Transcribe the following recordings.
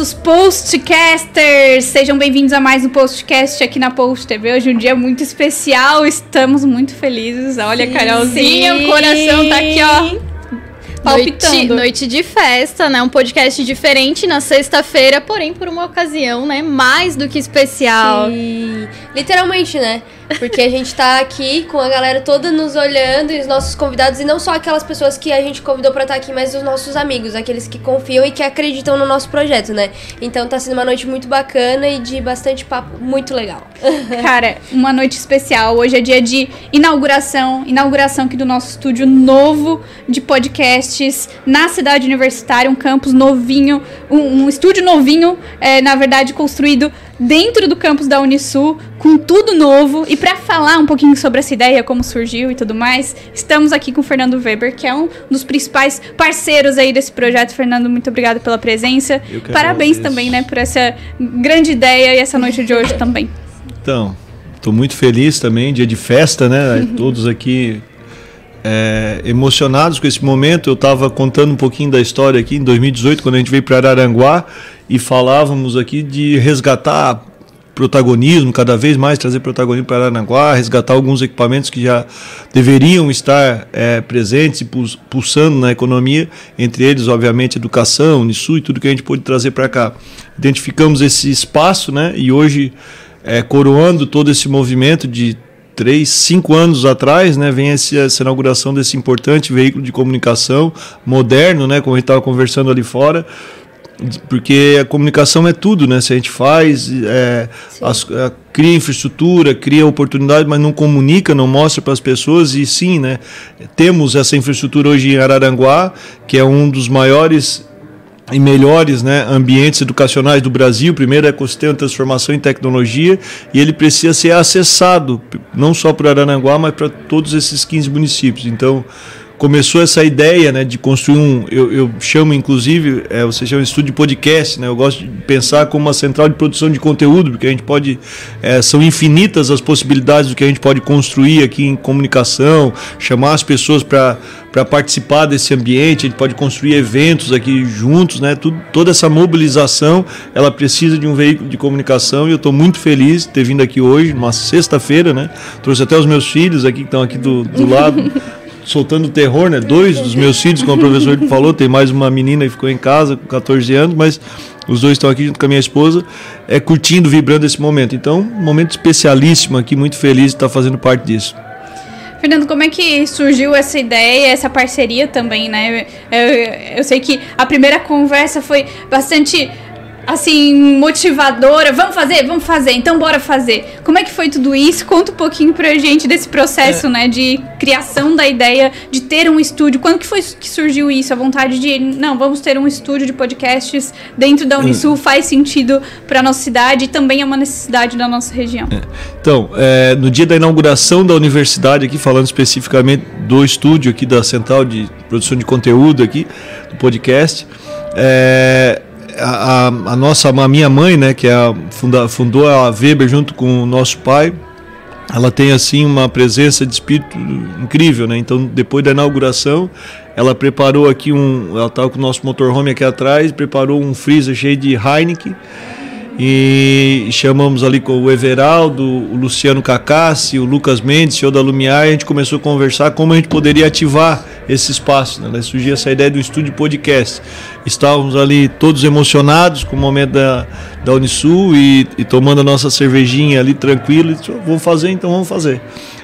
nossos postcasters! Sejam bem-vindos a mais um postcast aqui na Post TV. Hoje é um dia muito especial, estamos muito felizes. Olha, sim, Carolzinha, sim. o coração tá aqui, ó palpitando. Noite, noite de festa, né? Um podcast diferente na sexta-feira, porém por uma ocasião, né? Mais do que especial. Sim. Literalmente, né? Porque a gente tá aqui com a galera toda nos olhando e os nossos convidados, e não só aquelas pessoas que a gente convidou pra estar tá aqui, mas os nossos amigos, aqueles que confiam e que acreditam no nosso projeto, né? Então tá sendo uma noite muito bacana e de bastante papo muito legal. Cara, uma noite especial. Hoje é dia de inauguração inauguração aqui do nosso estúdio novo de podcasts na cidade universitária, um campus novinho, um, um estúdio novinho, é, na verdade, construído dentro do campus da Unisul, com tudo novo. E para falar um pouquinho sobre essa ideia, como surgiu e tudo mais, estamos aqui com o Fernando Weber, que é um dos principais parceiros aí desse projeto. Fernando, muito obrigado pela presença. Parabéns também, né, por essa grande ideia e essa noite de hoje também. Então, estou muito feliz também, dia de festa, né? Todos aqui é, emocionados com esse momento. Eu estava contando um pouquinho da história aqui em 2018, quando a gente veio para Araranguá e falávamos aqui de resgatar protagonismo, cada vez mais trazer protagonismo para Aranaguá, resgatar alguns equipamentos que já deveriam estar é, presentes e pulsando na economia, entre eles, obviamente, educação, Unisu e tudo que a gente pôde trazer para cá. Identificamos esse espaço, né? E hoje, é, coroando todo esse movimento de três, cinco anos atrás, né, vem essa, essa inauguração desse importante veículo de comunicação moderno, né, como a gente estava conversando ali fora, porque a comunicação é tudo, né? Se a gente faz, é, as, é, cria infraestrutura, cria oportunidade, mas não comunica, não mostra para as pessoas, e sim, né? Temos essa infraestrutura hoje em Araranguá, que é um dos maiores e melhores né, ambientes educacionais do Brasil, primeiro ecossistema de transformação em tecnologia, e ele precisa ser acessado, não só para Araranguá, mas para todos esses 15 municípios. Então, começou essa ideia né, de construir um. Eu, eu chamo, inclusive, é, você chama estúdio de podcast, né? Eu gosto de pensar como uma central de produção de conteúdo, porque a gente pode. É, são infinitas as possibilidades do que a gente pode construir aqui em comunicação, chamar as pessoas para para participar desse ambiente, a gente pode construir eventos aqui juntos, né? Tudo, toda essa mobilização, ela precisa de um veículo de comunicação e eu estou muito feliz de ter vindo aqui hoje, numa sexta-feira, né? Trouxe até os meus filhos aqui que estão aqui do, do lado. soltando terror, né? Dois dos meus filhos, como o professor falou, tem mais uma menina que ficou em casa com 14 anos, mas os dois estão aqui junto com a minha esposa, é curtindo, vibrando esse momento. Então, um momento especialíssimo aqui, muito feliz de estar fazendo parte disso. Fernando, como é que surgiu essa ideia, essa parceria também, né? Eu, eu sei que a primeira conversa foi bastante assim, motivadora. Vamos fazer? Vamos fazer. Então bora fazer. Como é que foi tudo isso? Conta um pouquinho pra gente desse processo, é. né, de criação da ideia de ter um estúdio. Quando que foi que surgiu isso? A vontade de, não, vamos ter um estúdio de podcasts dentro da Unisul, é. faz sentido para nossa cidade e também é uma necessidade da nossa região. É. Então, é, no dia da inauguração da universidade aqui, falando especificamente do estúdio aqui da Central de Produção de Conteúdo aqui, do podcast, é, a, a, nossa, a minha mãe, né, que é a, funda, fundou a Weber junto com o nosso pai, ela tem assim uma presença de espírito incrível, né? Então, depois da inauguração, ela preparou aqui um, ela estava com o nosso motorhome aqui atrás, preparou um freezer cheio de Heineken e chamamos ali com o Everaldo, o Luciano Cacassi, o Lucas Mendes, senhor da Lumiar, e a gente começou a conversar como a gente poderia ativar esse espaço. Né? Surgiu essa ideia do estúdio podcast. Estávamos ali todos emocionados com o momento da, da Unisul e, e tomando a nossa cervejinha ali tranquilo. E disse, vamos fazer, então vamos fazer.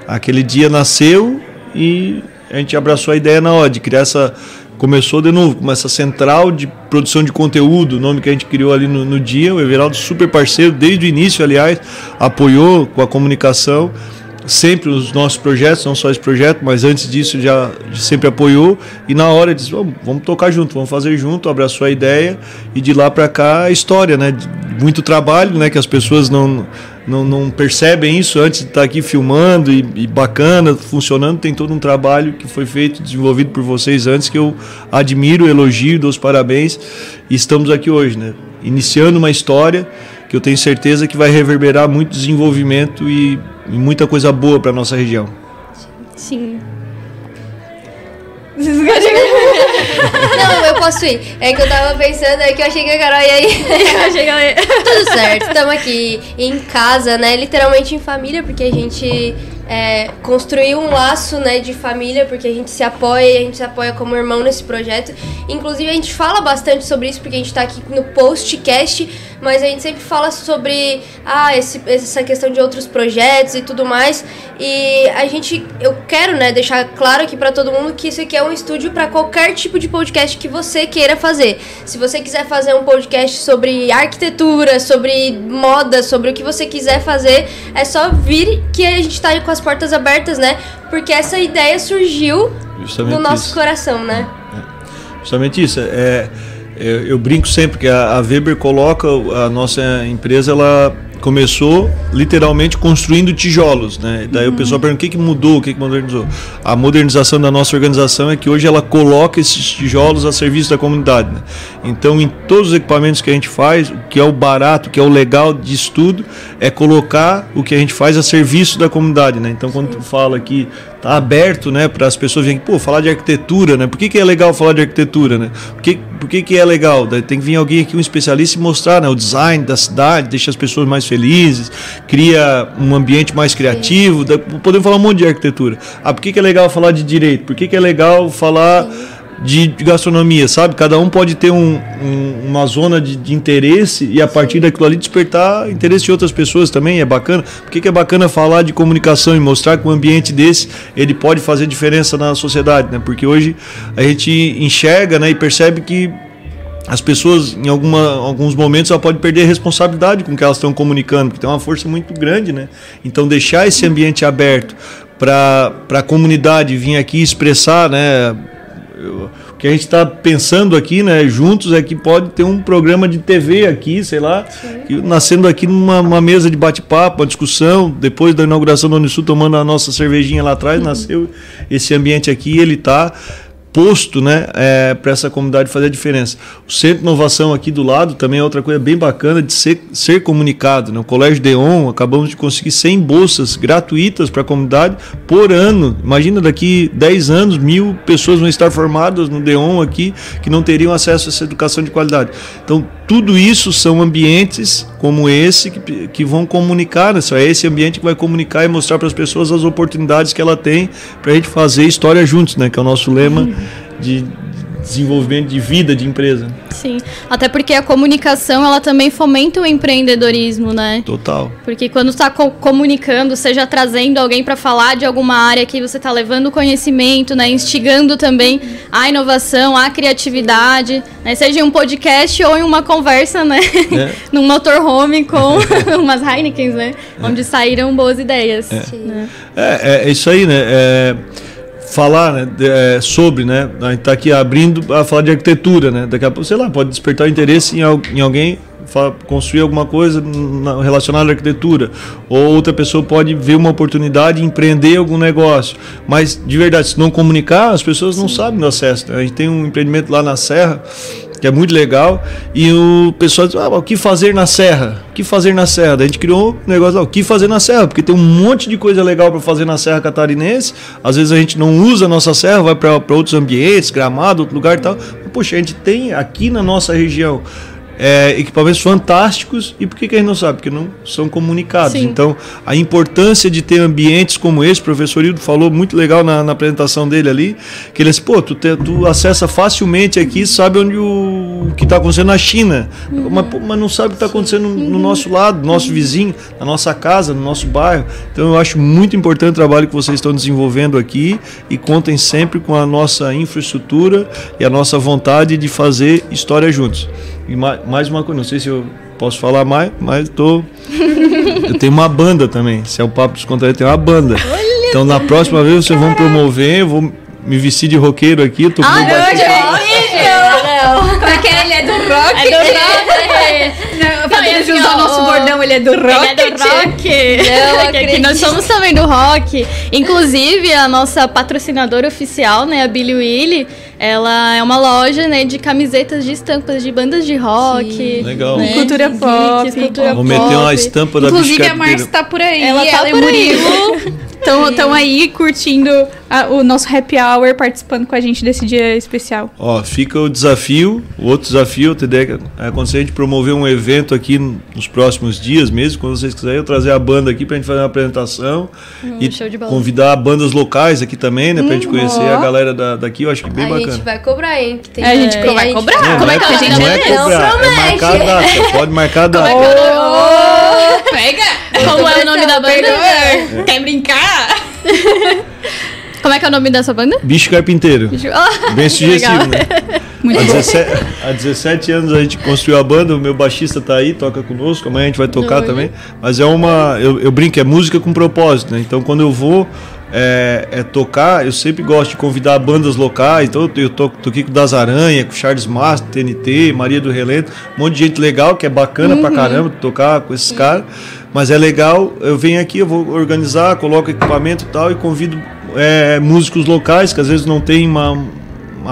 Aquele dia nasceu e a gente abraçou a ideia na hora de criar essa começou de novo com essa central de produção de conteúdo, o nome que a gente criou ali no, no, dia. O Everaldo, super parceiro, desde o início, aliás, apoiou com a comunicação sempre os nossos projetos, não só esse projeto, mas antes disso já sempre apoiou e na hora disse, vamos, vamos tocar junto, vamos fazer junto, abraçou a ideia e de lá para cá a história, né? Muito trabalho, né? Que as pessoas não não, não percebem isso antes de estar aqui filmando e, e, bacana, funcionando. Tem todo um trabalho que foi feito, desenvolvido por vocês antes, que eu admiro, elogio, dou os parabéns. E estamos aqui hoje, né? Iniciando uma história que eu tenho certeza que vai reverberar muito desenvolvimento e, e muita coisa boa para nossa região. Sim. Não, eu posso ir. É que eu tava pensando, é que eu achei que a Carol ia ir. eu achei que ela ia... Tudo certo, estamos aqui em casa, né? Literalmente em família, porque a gente é, construir um laço né, de família, porque a gente se apoia e a gente se apoia como irmão nesse projeto. Inclusive, a gente fala bastante sobre isso, porque a gente está aqui no postcast, mas a gente sempre fala sobre ah, esse, essa questão de outros projetos e tudo mais. E a gente, eu quero né, deixar claro aqui para todo mundo que isso aqui é um estúdio para qualquer tipo de podcast que você queira fazer. Se você quiser fazer um podcast sobre arquitetura, sobre moda, sobre o que você quiser fazer, é só vir que a gente está com as portas abertas, né? Porque essa ideia surgiu Justamente no nosso isso. coração, né? É. Justamente isso. É, é, eu brinco sempre que a, a Weber coloca a nossa empresa, ela começou literalmente construindo tijolos, né? Daí uhum. o pessoal pergunta o que, que mudou, o que, que modernizou. A modernização da nossa organização é que hoje ela coloca esses tijolos a serviço da comunidade. Né? Então, em todos os equipamentos que a gente faz, o que é o barato, o que é o legal de estudo, é colocar o que a gente faz a serviço da comunidade, né? Então, quando tu fala aqui tá aberto, né, para as pessoas virem, pô, falar de arquitetura, né? Por que, que é legal falar de arquitetura, né? Por que, por que, que é legal? Tem que vir alguém aqui, um especialista, e mostrar, né, o design da cidade, deixa as pessoas mais felizes, cria um ambiente mais criativo. Podemos falar um monte de arquitetura. Ah, por que, que é legal falar de direito? Por que, que é legal falar Sim de, gastronomia, sabe? Cada um pode ter um, um, uma zona de, de, interesse e a partir daquilo ali despertar interesse de outras pessoas também, é bacana. Por que, que é bacana falar de comunicação e mostrar que um ambiente desse ele pode fazer diferença na sociedade, né? Porque hoje a gente enxerga né, e percebe que as pessoas, em alguma, alguns momentos, ela pode perder a responsabilidade com o que elas estão comunicando, porque tem uma força muito grande, né? Então, deixar esse ambiente aberto para a comunidade vir aqui expressar, né? o que a gente está pensando aqui, né, juntos, é que pode ter um programa de TV aqui, sei lá, que, nascendo aqui numa mesa de bate-papo, uma discussão. Depois da inauguração do Unisul, tomando a nossa cervejinha lá atrás, uhum. nasceu esse ambiente aqui. Ele está posto né, é, para essa comunidade fazer a diferença. O Centro de Inovação aqui do lado também é outra coisa bem bacana de ser, ser comunicado. Né? O Colégio Deon, acabamos de conseguir 100 bolsas gratuitas para a comunidade por ano. Imagina daqui 10 anos, mil pessoas vão estar formadas no Deon aqui que não teriam acesso a essa educação de qualidade. Então, tudo isso são ambientes como esse que, que vão comunicar, né? é esse ambiente que vai comunicar e mostrar para as pessoas as oportunidades que ela tem para a gente fazer história juntos, né? que é o nosso lema de desenvolvimento de vida de empresa. Sim, até porque a comunicação ela também fomenta o empreendedorismo, né? Total. Porque quando está co comunicando, seja trazendo alguém para falar de alguma área que você está levando conhecimento, né? Instigando também a inovação, a criatividade, né? Seja em um podcast ou em uma conversa, né? É. Num motorhome com umas Heinekens, né? É. Onde saíram boas ideias. É, né? é, é isso aí, né? É falar né, é, sobre, né? A gente está aqui abrindo a falar de arquitetura, né? Daqui a pouco, sei lá, pode despertar interesse em, em alguém construir alguma coisa relacionada à arquitetura, ou outra pessoa pode ver uma oportunidade e empreender algum negócio. Mas, de verdade, se não comunicar, as pessoas não Sim. sabem do acesso. Né? A gente tem um empreendimento lá na Serra que é muito legal. E o pessoal diz, ah, o que fazer na Serra? O que fazer na Serra? Daí a gente criou um negócio lá, o que fazer na Serra? Porque tem um monte de coisa legal para fazer na Serra Catarinense. Às vezes a gente não usa a nossa serra, vai para outros ambientes, gramado, outro lugar e tal. Mas, poxa, a gente tem aqui na nossa região é, equipamentos fantásticos e por que, que a gente não sabe? Porque não são comunicados. Sim. Então, a importância de ter ambientes como esse, o professor Hildo falou muito legal na, na apresentação dele ali, que ele disse, pô, tu, te, tu acessa facilmente aqui, sabe onde o, o que está acontecendo na China, uhum. mas, pô, mas, não sabe o que está acontecendo no, no, nosso lado, no nosso vizinho, na nossa casa, no nosso bairro. Então, eu acho muito importante o trabalho que vocês estão desenvolvendo aqui e contem sempre com a nossa infraestrutura e a nossa vontade de fazer história juntos. E mais uma coisa, não sei se eu posso falar mais, mas tô. eu tenho uma banda também. Se é o papo descontraído, tem uma banda. Olha então na próxima vez vocês vão promover, eu vou me vestir de roqueiro aqui. Tô ah, não, não, Como é que é? Ele é do rock? É do rock. Não, não, assim, usar o nosso bordão, ele é do rock. Ele é do rock. Não, aqui nós somos também do rock. Inclusive, a nossa patrocinadora oficial, né, a Billy Willy, ela é uma loja, né, de camisetas de estampas de bandas de rock. Sim. Legal. Né? Cultura pop. cultura Vou meter uma estampa da Inclusive, a Márcia tá por aí. Ela tá ela por aí. Estão aí curtindo a- o nosso happy hour, participando com a gente desse dia especial. Ó, fica o desafio, o outro desafio, ideia é acontecer a gente promover um evento aqui nos próximos dias mesmo, quando vocês quiserem, eu trazer a banda aqui pra gente fazer uma apresentação e Hum, show de bola. convidar bandas locais aqui também, né, pra gente conhecer ó. a galera da, daqui, eu acho que bem a bacana. Gente vai cobrar, hein? Que tem, A gente tem- vai cobrar. Não, Como não é que a gente não é é cobrar, é marcar a data, pode marcar a data. Pega! Como é o nome da banda? Quer brincar? Como é que é o nome dessa banda? Bicho Carpinteiro. Ah, Bem sugestivo, legal. né? Muito Há bom. 17, há 17 anos a gente construiu a banda, o meu baixista tá aí, toca conosco, amanhã a gente vai tocar também. Mas é uma. Eu, eu brinco, é música com propósito, né? Então quando eu vou é, é tocar, eu sempre gosto de convidar bandas locais. Então eu to, toquei com o Das Aranha, com Charles Master, TNT, Maria do Relento, um monte de gente legal, que é bacana Uhum. pra caramba tocar com esses caras. Mas é legal, eu venho aqui, eu vou organizar, coloco equipamento e tal, e convido é, músicos locais, que às vezes não tem uma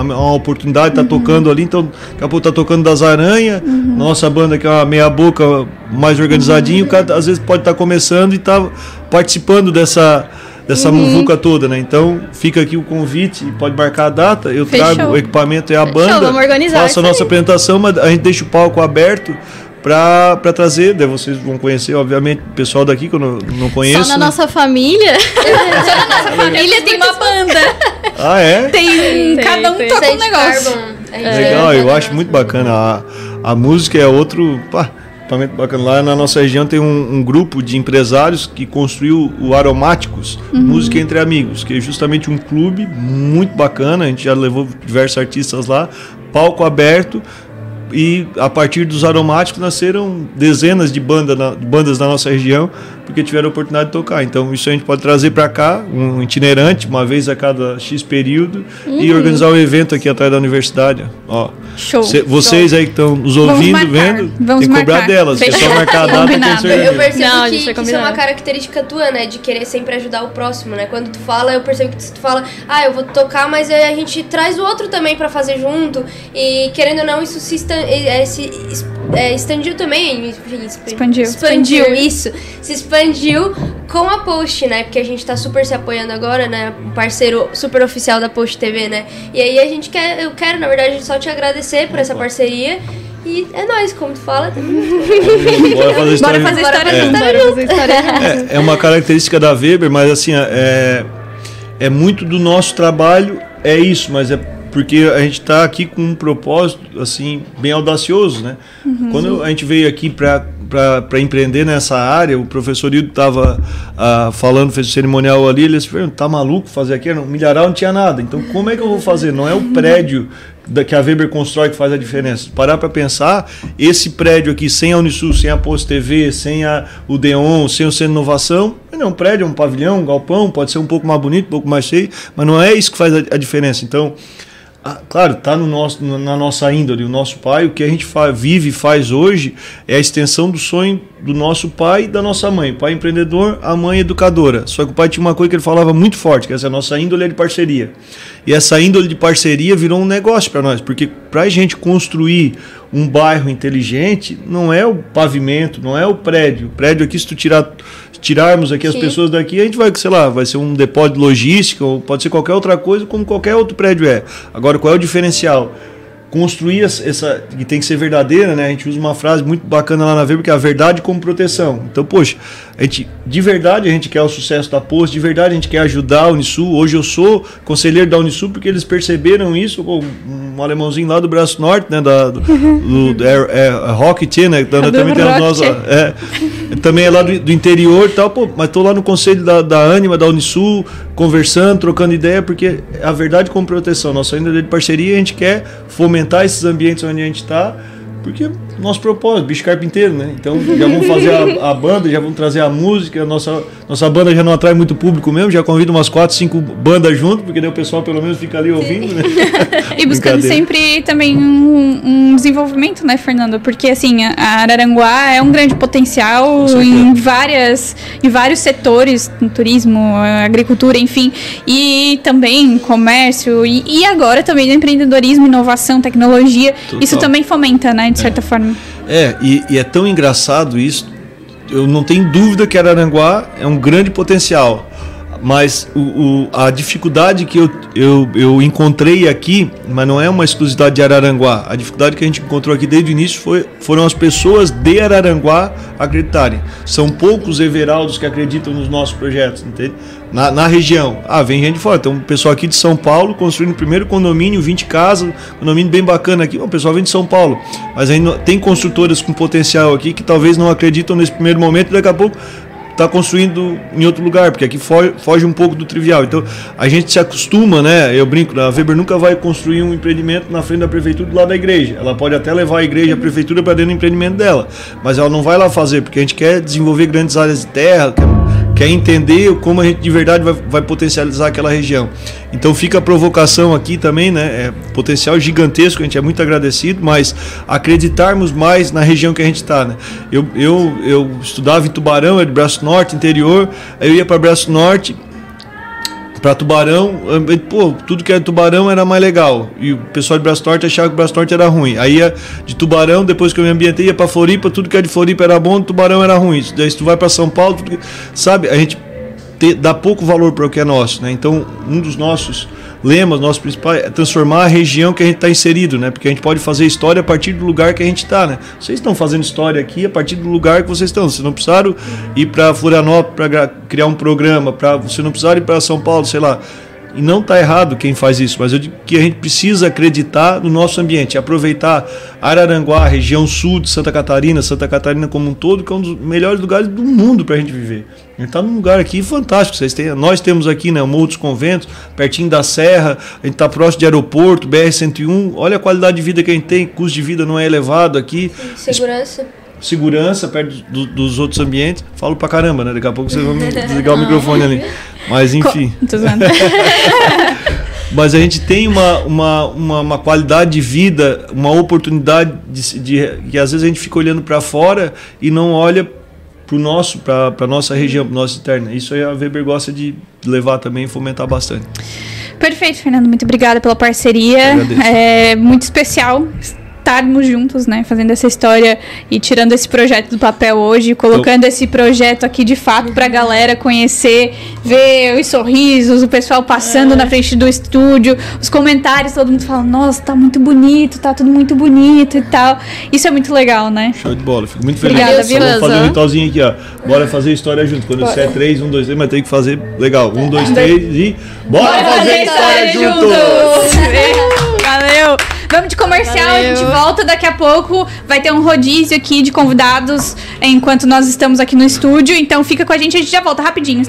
uma, oportunidade de estar tocando ali, então daqui a pouco tá tocando das aranhas, nossa banda que é uma meia boca mais organizadinho, o cara às vezes pode estar começando e tá participando dessa dessa muvuca toda, né? Então fica aqui o convite, pode marcar a data, eu Fechou. trago o equipamento e a Fechou, banda, vamos organizar faço a nossa aí. apresentação, mas a gente deixa o palco aberto para trazer, daí vocês vão conhecer, obviamente, o pessoal daqui que eu não, não conheço. Só na né? nossa família. Família tem uma banda. Ah, é? Tem, cada um tem. toca um negócio. Gente Legal, eu acho muito nossa- bacana. A, a música é outro. Pá, equipamento bacana. Lá na nossa região tem um, um grupo de empresários que construiu o Aromáticos, Música Entre Amigos, que é justamente um clube muito bacana. A gente já levou diversos artistas lá, palco aberto. E a partir dos aromáticos nasceram dezenas de, banda na- bandas da nossa região, porque tiveram a oportunidade de tocar. Então, isso a gente pode trazer para cá, um itinerante, uma vez a cada X período, e organizar um evento aqui atrás da universidade. Ó, Show. Cê- vocês aí que estão nos ouvindo, vendo, vamos tem que cobrar marcar. delas. É só marcar a data que Combinado. certeza. Eu percebo Não, que, que isso é uma característica tua, né? De querer sempre ajudar o próximo, né? Quando tu fala, eu percebo que tu fala, ah, eu vou tocar, mas aí a gente traz o outro também pra fazer junto. E querendo ou não, isso se, estan é, se é, expandiu também. Enfim, exp- Expandiu. Expandiu, Expandiu. isso. Se expandiu com a Post, né? Porque a gente tá super se apoiando agora, né? Um parceiro super oficial da Post TV, né? E aí a gente quer, eu quero, na verdade, só te agradecer por essa parceria. E é nóis, como tu fala. Bora fazer história. Bora fazer Bora história história Bora fazer história. É, é uma característica da Weber, mas assim, é, é muito do nosso trabalho, é isso, mas é porque a gente está aqui com um propósito assim bem audacioso, né? Quando a gente veio aqui para para empreender nessa área, o professor Hildo estava falando, fez o cerimonial ali, ele disse, tá maluco fazer aqui? No milharal não tinha nada, então como é que eu vou fazer? Não é o prédio da, que a Weber constrói que faz a diferença. Parar para pensar, esse prédio aqui, sem a Unisul, sem a Post TV, sem a, o Deon, sem o Centro Inovação, não é um prédio, é um pavilhão, um galpão, pode ser um pouco mais bonito, um pouco mais cheio, mas não é isso que faz a, a diferença. Então, ah, claro, está no nosso, na nossa índole. O nosso pai, o que a gente fa vive e faz hoje é a extensão do sonho do nosso pai e da nossa mãe. O pai empreendedor, a mãe educadora. Só que o pai tinha uma coisa que ele falava muito forte, que essa nossa índole é de parceria. E essa índole de parceria virou um negócio para nós, porque para a gente construir um bairro inteligente, não é o pavimento, não é o prédio. O prédio aqui, se tu tirar tirarmos aqui as Sim. pessoas daqui, a gente vai, sei lá, vai ser um depósito de logística, ou pode ser qualquer outra coisa, como qualquer outro prédio é. Agora, qual é o diferencial? Construir essa, que tem que ser verdadeira, né? A gente usa uma frase muito bacana lá na Weber, que é a verdade como proteção. Então, poxa, a gente, de verdade a gente quer o sucesso da Post, de verdade a gente quer ajudar a Unisul. Hoje eu sou conselheiro da Unisul porque eles perceberam isso, um alemãozinho lá do Braço Norte, né? Da, do, do, do é, é, Rocket, né? Do também tem nossas, Rocket. é, também é lá do, do interior tal, pô, mas tô lá no conselho da, da Anima, da Unisul, conversando, trocando ideia, porque a verdade como proteção, nossa ainda de parceria, a gente quer fomentar esses ambientes onde a gente está, porque nosso propósito, bicho carpinteiro, né? Então já vamos fazer a, a banda, já vamos trazer a música, a nossa, nossa banda já não atrai muito público mesmo, já convido umas quatro, cinco bandas junto, porque daí o pessoal pelo menos fica ali ouvindo, né? E buscando sempre também um, um desenvolvimento, né, Fernando? Porque assim, a Araranguá é um grande potencial em várias em vários setores, turismo, agricultura, enfim, e também comércio e, e agora também no empreendedorismo, inovação, tecnologia. Total. Isso também fomenta, né, de certa forma. É, e, e é tão engraçado isso. Eu não tenho dúvida que Araranguá é um grande potencial. Mas o, o, a dificuldade que eu, eu, eu encontrei aqui, mas não é uma exclusividade de Araranguá, a dificuldade que a gente encontrou aqui desde o início foi, foram as pessoas de Araranguá acreditarem. São poucos everaldos que acreditam nos nossos projetos, entende? Na, na região. Ah, vem gente de fora. Tem um pessoal aqui de São Paulo construindo o primeiro condomínio, 20 casas, condomínio bem bacana aqui. O pessoal vem de São Paulo. Mas ainda tem construtoras com potencial aqui que talvez não acreditam nesse primeiro momento e daqui a pouco está construindo em outro lugar, porque aqui foge, foge, um pouco do trivial. Então a gente se acostuma, né? Eu brinco, a Weber nunca vai construir um empreendimento na frente da prefeitura do lado da igreja. Ela pode até levar a igreja, a prefeitura para dentro do empreendimento dela, mas ela não vai lá fazer, porque a gente quer desenvolver grandes áreas de terra, quer entender como a gente de verdade vai, vai, potencializar aquela região. Então fica a provocação aqui também, né? É potencial gigantesco, a gente é muito agradecido, mas acreditarmos mais na região que a gente está, né? Eu, eu, eu estudava em Tubarão, é de Braço Norte, interior, eu ia para Braço Norte, para Tubarão, pô, tudo que era Tubarão era mais legal. E o pessoal de Braço Norte achava que o Braço Norte era ruim. Aí ia de Tubarão, depois que eu me ambientei, ia para Floripa, tudo que era de Floripa era bom, Tubarão era ruim. Daí se tu vai para São Paulo, que... sabe? A gente te, dá pouco valor para o que é nosso, né? Então, um dos nossos lemas, nosso principal é transformar a região que a gente está inserido, né? Porque a gente pode fazer história a partir do lugar que a gente está, né? Vocês estão fazendo história aqui a partir do lugar que vocês estão. Vocês não precisaram ir para Florianópolis para criar um programa, para você não precisaram ir para São Paulo, sei lá. E não está errado quem faz isso, mas eu digo que a gente precisa acreditar no nosso ambiente, aproveitar Araranguá, região sul de Santa Catarina, Santa Catarina como um todo, que é um dos melhores lugares do mundo para a gente viver. A gente está num lugar aqui fantástico. Vocês têm, nós temos aqui né, o Morro dos Conventos, pertinho da Serra, a gente está próximo de aeroporto, BR-101. Olha a qualidade de vida que a gente tem, custo de vida não é elevado aqui. Segurança segurança perto do, dos outros ambientes. Falo pra caramba, né? Daqui a pouco vocês vão desligar o microfone ali. Mas enfim. Mas a gente tem uma, uma, uma, uma, qualidade de vida, uma oportunidade de, de que às vezes a gente fica olhando para fora e não olha para nosso, para nossa região, para nossa interna. Isso aí a Weber gosta de levar também e fomentar bastante. Perfeito, Fernando. Muito obrigada pela parceria. É muito especial estarmos juntos, né, fazendo essa história e tirando esse projeto do papel hoje, colocando esse projeto aqui de fato para a galera conhecer, ver os sorrisos, o pessoal passando é. na frente do estúdio, os comentários, todo mundo falando, nossa, tá muito bonito, tá tudo muito bonito e tal. Isso é muito legal, né? Show de bola, fico muito feliz. Obrigada, viu? Vamos fazer um ritualzinho aqui, ó. Bora fazer história junto. Quando disser 3, 1, 2, 3, mas tem que fazer legal. 1, 2, 3 e. Bora, Bora fazer, fazer história, história juntos! juntos. Vamos de comercial, Valeu. a gente volta daqui a pouco. Vai ter um rodízio aqui de convidados enquanto nós estamos aqui no estúdio. Então fica com a gente, a gente já volta rapidinho.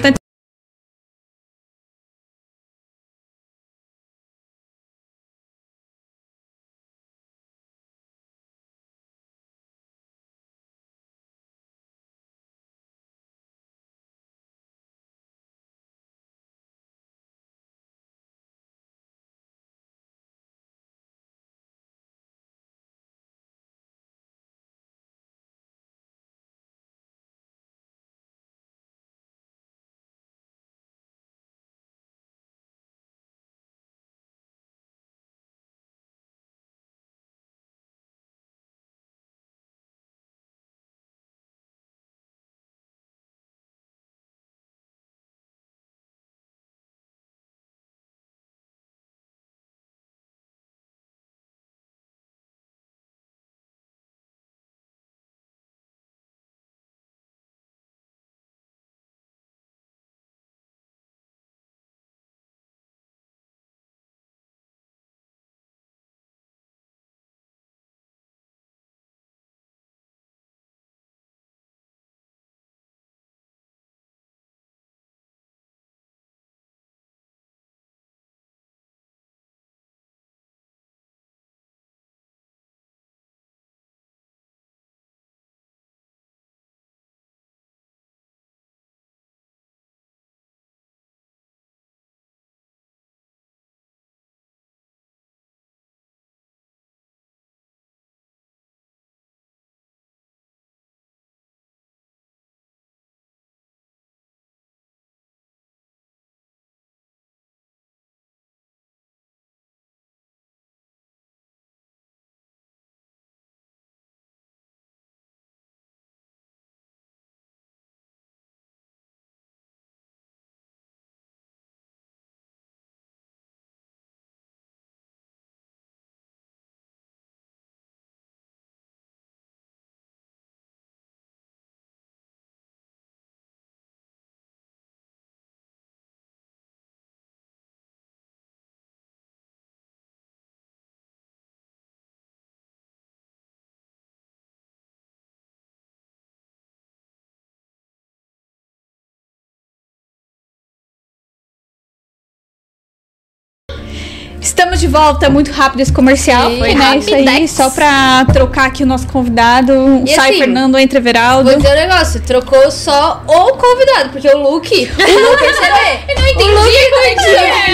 Estamos de volta, muito rápido esse comercial. Sim, Foi, né? Isso aí, rapidex. só pra trocar aqui o nosso convidado. E Sai assim, Fernando, entra Everaldo. Vou dizer um negócio, trocou só o convidado, porque o Luke, o Luke percebeu. Eu não entendi como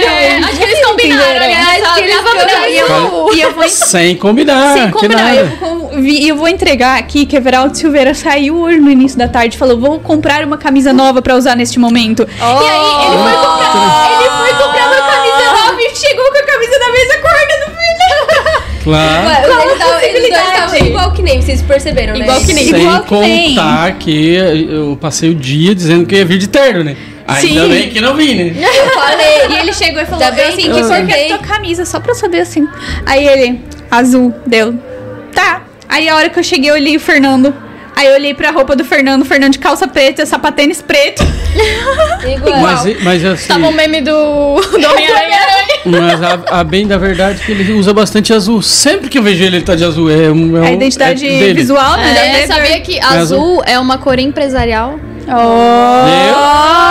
É, acho que eles combinaram. Né? Acho que eles combinaram. E eu, e eu vou Sem combinar, Sem combinar, eu vou, vi- eu vou entregar aqui que Everaldo Silveira saiu hoje no início da tarde e falou: vou comprar uma camisa nova pra usar neste momento. E aí ele foi comprar, ele foi comprar uma camisa nova e chegou com a camisa da mesma cor do filho. Claro. Ué, Qual eles tavam- eles dois possibilidade? estavam igual que nem, vocês perceberam, né? Igual que nem. Sem igual que nem. contar que eu passei o dia dizendo que ia vir de terno, né? Ainda Sim. bem que não vim, né? Eu falei. E ele chegou e falou Ainda assim, que cor que é tua camisa? Só pra eu saber assim. Aí ele, azul, deu. Tá. Aí a hora que eu cheguei, eu olhei o Fernando. Aí eu olhei pra roupa do Fernando, o Fernando de calça preta, sapatênis preto. Igual. Mas, mas assim, Tava o meme do, do Homem-Aranha. mas a, a bem da verdade é que ele usa bastante azul. Sempre que eu vejo ele, ele tá de azul. É, um, é um- a identidade é dele. visual, né? É, sabia que azul é uma cor empresarial? Oh,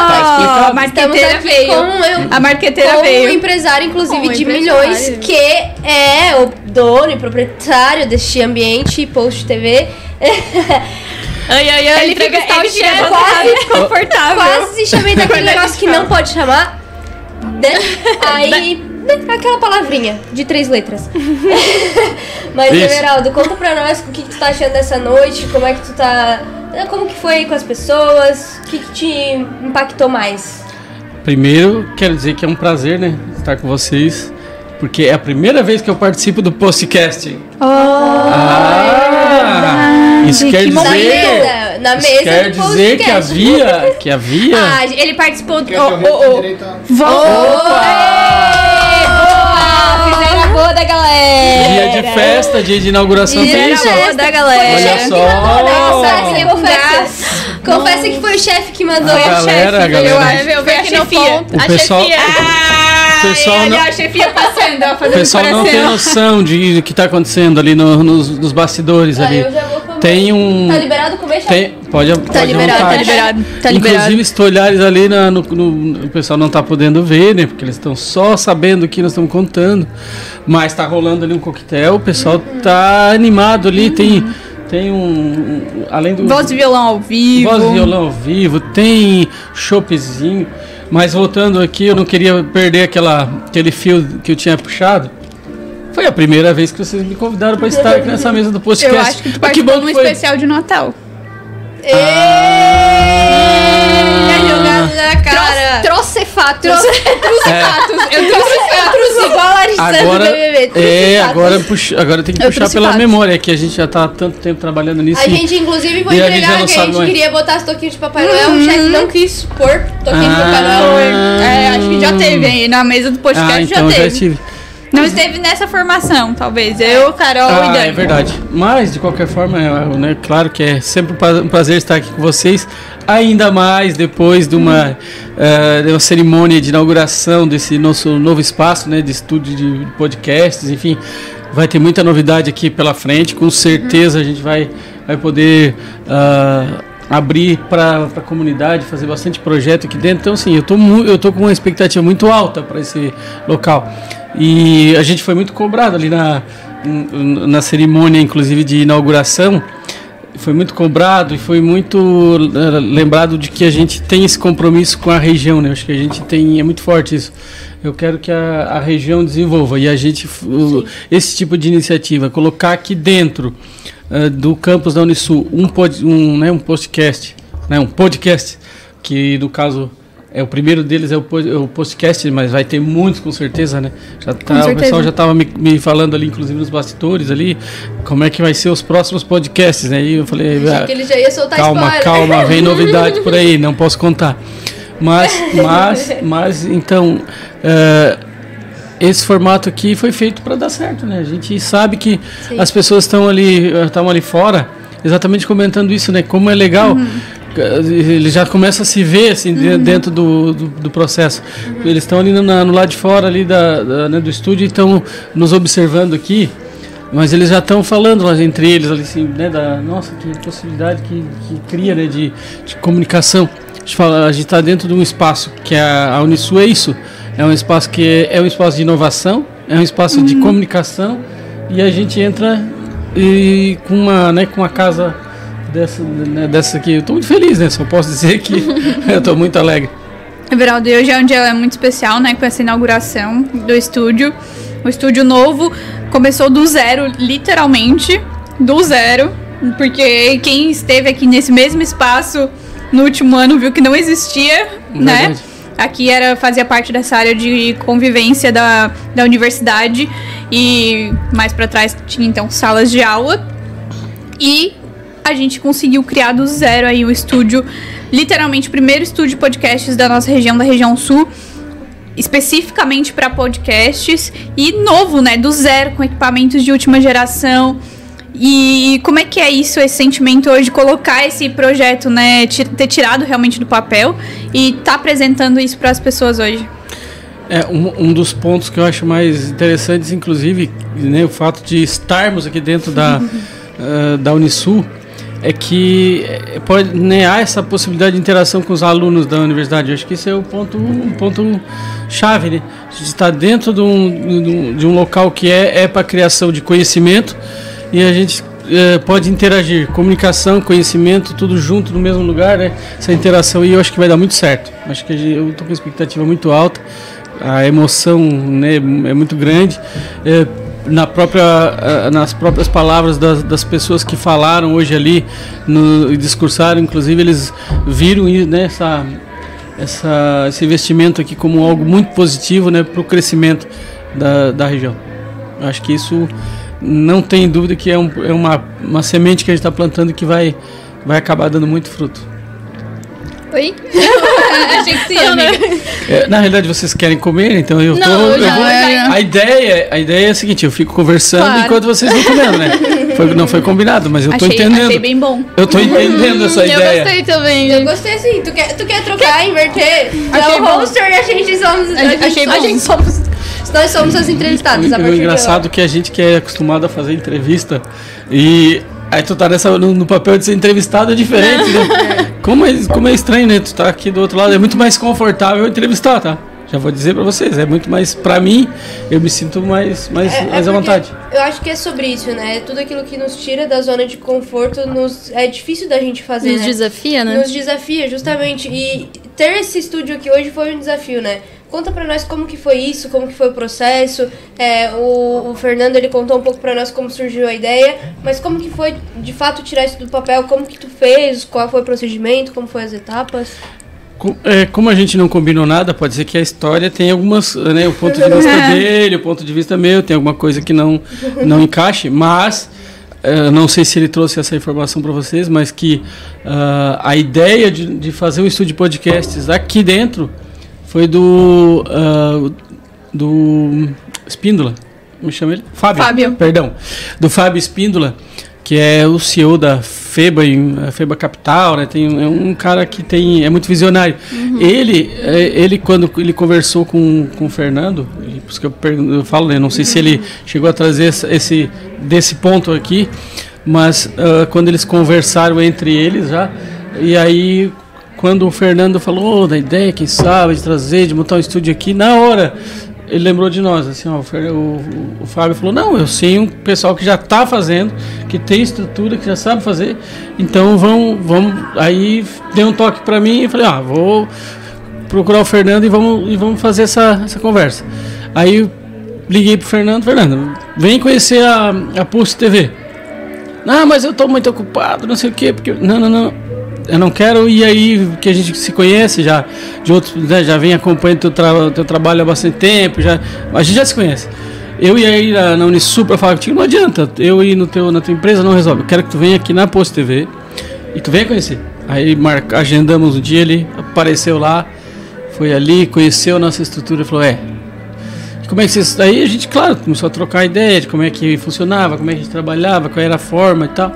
Tá explicado. a marqueteira veio. com, A marqueteira com um empresário, inclusive, Com de empresário. milhões, que é o dono e proprietário deste ambiente, Post TV. Ai, ai, ai, Ele fica, entrevistar ele o fica chefe. quase desconfortável. Quase chamei daquele negócio que não pode chamar. Né? Aí, né, aquela palavrinha de três letras. Mas, Isso. Everaldo, conta pra nós o que, que tu tá achando dessa noite, como é que tu tá. Como que foi com as pessoas? O que, que te impactou mais? Primeiro, quero dizer que é um prazer, né? Estar com vocês. Porque é a primeira vez que eu participo do podcast. Ah, isso quer que Na dizer. mesa, na Isso mesa quer do dizer que havia. Que havia. Ah, ele participou Oh, oh, oh. a- Boa! Fizeram a boa da galera! Dia de festa, dia de inauguração. Fizeram Tem isso? boa da galera. Olha só. Confessa, que foi o chefe que mandou. A galera, a chefe, galera. eu eu chefia. O A pessoal- chefia. Ah, pessoal não- a chefia passando, ó, O pessoal não tem noção de do que está acontecendo ali no- nos, nos bastidores Ah, ali. Tem um. Tá liberado comer? Tem, pode, pode à liberado, tá liberado, tá liberado. Inclusive, se tu olhares ali, na- no, no- o pessoal não tá podendo ver, né? Porque eles estão só sabendo o que nós estamos contando. Mas tá rolando ali um coquetel, o pessoal tá animado ali, tem, tem um, Além do. Voz de violão ao vivo. Voz e violão ao vivo, tem choppzinho. Mas voltando aqui, eu não queria perder aquela, aquele fio que eu tinha puxado. Foi a primeira vez que vocês me convidaram para estar aqui nessa mesa do podcast. Eu acho que tu participou que foi. especial de Natal. Ei, a jogada na cara. Trocefatos. É, Eu trouxe Outros igual a Larissa do agora, BBB. é, Fatos. agora, puxa, agora tem que Eu puxar trouxe pela fatos. memória, que a gente já tá há tanto tempo trabalhando nisso. A e- gente, inclusive, gente entregar já que a gente mais. queria botar as toquinhas de Papai Noel. O chefe não quis pôr toquinha de Papai Ah. Noel. É, acho que já teve aí. Na mesa do podcast Ah, já então já, teve. estive. Não esteve nessa formação, talvez. Eu, Carol e Ah, Dani. é verdade. Mas, de qualquer forma, é, né, claro que é sempre um pra- prazer estar aqui com vocês. Ainda mais depois de uma, eh, de uma cerimônia de inauguração desse nosso novo espaço né, de estúdio de podcasts, enfim. Vai ter muita novidade aqui pela frente. Com certeza a gente vai, vai poder ah, abrir para a comunidade, fazer bastante projeto aqui dentro. Então, assim, eu tô, eu tô com uma expectativa muito alta para esse local. E a gente foi muito cobrado ali na, na cerimônia, inclusive, de inauguração. Foi muito cobrado e foi muito eh, lembrado de que a gente tem esse compromisso com a região, né? Acho que a gente tem, é muito forte isso. Eu quero que a, a região desenvolva e a gente, o- esse tipo de iniciativa, colocar aqui dentro eh, do campus da Unisul um, pod, um, né, um podcast, né, um podcast, que no caso é o primeiro deles é o, é o podcast, mas vai ter muitos com certeza, né? Já tá, o certeza. pessoal já estava me, me falando ali, inclusive nos bastidores ali, como é que vai ser os próximos podcasts, né? E eu falei, ah, que ele já ia soltar calma, spoiler. calma, vem novidade por aí, não posso contar. Mas, mas, mas, então, eh, esse formato aqui foi feito para dar certo, né? A gente sabe que Sim. as pessoas estão ali, estão ali fora, exatamente comentando isso, né? Como é legal. eh, Ele já começa a se ver assim de- dentro do, do, do processo. Eles estão ali no, no lado de fora ali da, da, né, do estúdio e estão nos observando aqui. Mas eles já estão falando lá entre eles, ali, assim, né, da nossa, que possibilidade que, que cria, né, de, de comunicação. A gente está dentro de um espaço que a, a Unisul é isso, é um espaço que é, é um espaço de inovação, é um espaço de comunicação e a gente entra e com uma, né, com uma casa dessa, né, dessa aqui. Eu estou muito feliz, né? Só posso dizer que eu estou muito alegre. Everaldo, e hoje é um dia muito especial, né? Com essa inauguração do estúdio. O estúdio novo começou do zero, literalmente, do zero. Porque quem esteve aqui nesse mesmo espaço no último ano viu que não existia, né? Verdade. Aqui era, fazia parte dessa área de convivência da, da universidade. E mais pra trás tinha então salas de aula. E a gente conseguiu criar do zero aí o estúdio, literalmente o primeiro estúdio de podcasts da nossa região, da região sul, especificamente para podcasts e novo, né, do zero com equipamentos de última geração. E como é que é isso, esse sentimento hoje de colocar esse projeto, né, ter tirado realmente do papel e tá apresentando isso para as pessoas hoje? É, um, um dos pontos que eu acho mais interessantes, inclusive, né, o fato de estarmos aqui dentro da, ah, da Unisul, é que eh, pode, há essa possibilidade de interação com os alunos da universidade. Eu acho que esse é o ponto, um ponto chave, né? A gente está dentro de um, de um- local que é, é para criação de conhecimento e a gente eh, pode interagir, comunicação, conhecimento, tudo junto no mesmo lugar, né? Essa interação e eu acho que vai dar muito certo. Acho que eu estou com expectativa muito alta, a emoção né, é muito grande. Eh, na própria, ah, nas próprias palavras das, das pessoas que falaram hoje ali no, e discursaram, inclusive eles viram né, essa, essa, esse investimento aqui como algo muito positivo né, para o crescimento da, da região. Acho que isso não tem dúvida que é, um, é uma, uma semente que a gente está plantando que vai, vai acabar dando muito fruto. Oi? Achei que sim, amiga. É, na realidade vocês querem comer, então eu tô. Não, eu já- vou- já- a, ideia, a ideia é a seguinte, eu fico conversando Claro. enquanto vocês vão comendo, né? Foi- não foi combinado, mas eu tô Achei, entendendo. achei bem bom. Eu tô entendendo essa eu ideia. gostei também. Eu gostei assim, tu quer, tu quer trocar, inverter? Achei é o bom. hoster e a gente somos. A gente, achei a gente somos. Nós somos as entrevistadas. a O, o engraçado é que a gente que é acostumado a fazer entrevista e aí tu tá nessa, no, no papel de ser entrevistado é diferente, né? Como é, como é estranho, né? Tu tá aqui do outro lado, é muito mais confortável entrevistar, tá? Já vou dizer pra vocês, é muito mais, pra mim, eu me sinto mais, mais, É- é mais à porque vontade. Eu acho que é sobre isso, né? Tudo aquilo que nos tira da zona de conforto nos, é difícil da gente fazer, Nos né? desafia, né? Nos desafia, justamente. E ter esse estúdio aqui hoje foi um desafio, né? Conta pra nós como que foi isso, como que foi o processo. É, o, o Fernando, ele contou um pouco pra nós como surgiu a ideia, mas como que foi, de fato, tirar isso do papel, como que tu fez, qual foi o procedimento, como foi as etapas. É, como a gente não combinou nada, pode ser que a história tenha algumas, né, o ponto de vista dele, o ponto de vista meu, tem alguma coisa que não, não encaixe, mas eh, não sei se ele trouxe essa informação para vocês, mas que ah, a ideia de, de fazer um estúdio de podcasts aqui dentro foi do ah, do Espíndola, como chama ele? Fábio. Fábio. Perdão, do Fábio Espíndola, que é o CEO da FEBA, FEBA Capital, né? Tem, é um cara que tem, é muito visionário. Ele, é, ele, quando ele conversou com, com o Fernando, e por isso que eu, pergun- eu falo, né? Não sei se ele chegou a trazer esse, esse- desse ponto aqui, mas ah, quando eles conversaram entre eles já, e aí quando o Fernando falou "Oh, da ideia, quem sabe, de trazer, de montar um estúdio aqui, na hora ele lembrou de nós, assim, ó, o, o- o Fábio falou, não, eu sei um pessoal que já está fazendo, que tem estrutura, que já sabe fazer, então vão, vamos, aí deu um toque para mim e falei, ah, vou procurar o Fernando e vamos, e vamos fazer essa, essa conversa. Aí liguei pro Fernando, Fernando, vem conhecer a, a Pulse TV. Não, mas eu tô muito ocupado, não sei o quê, porque. Não, não, não. Eu não quero ir aí, que a gente se conhece já, de outros, né, já vem acompanhando teu, tra teu trabalho há bastante tempo, já, a gente já se conhece. Eu ia ir na, na Unisul pra falar contigo, não adianta, eu ir no teu, na tua empresa não resolve. Eu quero que tu venha aqui na Post TV e tu venha conhecer. Aí marca, agendamos um dia, ele apareceu lá, foi ali, conheceu a nossa estrutura falou, é, como é que vocês. Aí a gente, claro, começou a trocar ideia de como é que funcionava, como é que a gente trabalhava, qual era a forma e tal.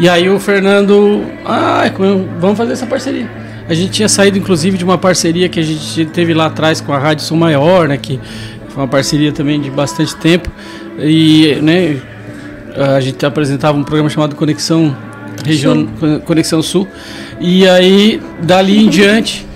E aí o Fernando, ah, vamos fazer essa parceria. A gente tinha saído, inclusive, de uma parceria que a gente teve lá atrás com a Rádio Som Maior, né? Que foi uma parceria também de bastante tempo. E, né, a gente apresentava um programa chamado Conexão Region, Conexão Sul. E aí, dali em diante,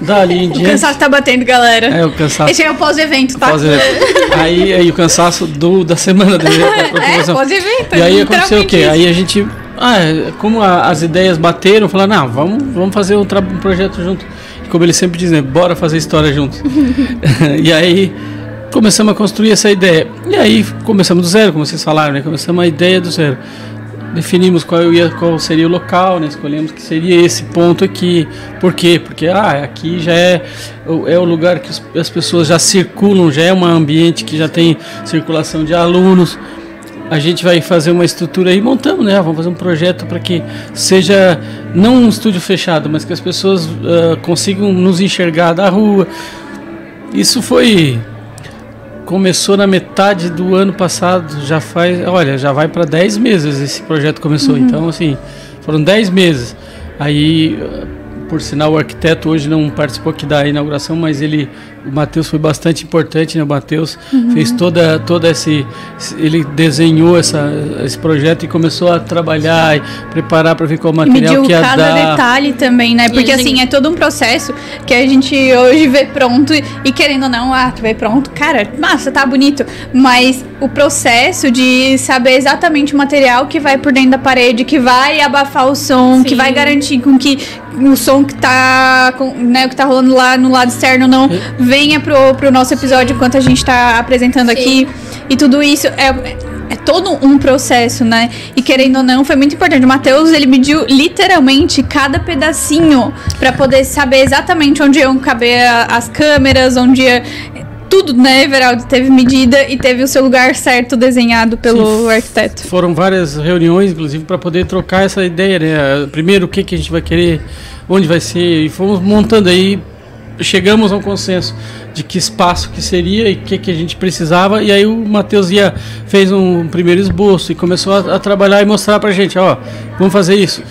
Dali em O diante. cansaço tá batendo, galera. É, o cansaço. Esse é o pós-evento, tá? Pós-evento. aí, aí o cansaço do, da semana da, da É, pós-evento. E aí aconteceu o quê? isso. Aí a gente, ah, é, como a- as ideias bateram, falaram, não, vamos, vamos fazer um, um projeto junto. E como ele sempre diz, né, bora fazer história junto. e aí começamos a construir essa ideia. E aí começamos do zero, como vocês falaram, né? Começamos a ideia do zero. Definimos qual, ia, qual seria o local, né? Escolhemos que seria esse ponto aqui. Por quê? Porque ah, aqui já é, o- é o lugar que as pessoas já circulam, já é um ambiente que já tem circulação de alunos a gente vai fazer uma estrutura aí, montamos, né? Vamos fazer um projeto para que seja não um estúdio fechado, mas que as pessoas ah, consigam nos enxergar da rua. Isso foi começou na metade do ano passado, já faz, olha, já vai para 10 meses esse projeto começou. Então, assim, foram 10 meses. Aí, por sinal, o arquiteto hoje não participou aqui da inauguração, mas ele, o Matheus foi bastante importante, né? O Matheus fez toda, toda esse, ele desenhou essa, esse projeto e começou a trabalhar e preparar para ver qual material mediu que ia cada dar. detalhe também, né? Porque gente- assim, é todo um processo que a gente hoje vê pronto e, e querendo ou não, ah, tu vê pronto, cara, massa, tá bonito. Mas o processo de saber exatamente o material que vai por dentro da parede, que vai abafar o som, que Sim. vai garantir com que o som que tá, com, né, o que tá rolando lá no lado externo não venha pro, pro nosso episódio enquanto a gente tá apresentando aqui. E tudo isso é, é todo um processo, né? E querendo ou não, foi muito importante. O Matheus, ele mediu literalmente cada pedacinho pra poder saber exatamente onde iam caber a- as câmeras, onde ia. Tudo, né, Everaldo? Teve medida e teve o seu lugar certo desenhado pelo Sim. arquiteto. Foram várias reuniões, inclusive, para poder trocar essa ideia, né? Primeiro, o que, que a gente vai querer, onde vai ser, e fomos montando aí, chegamos a um consenso de que espaço que seria e o que, que a gente precisava, e aí o Matheus ia, fez um primeiro esboço e começou a, a trabalhar e mostrar pra gente, ó, vamos fazer isso.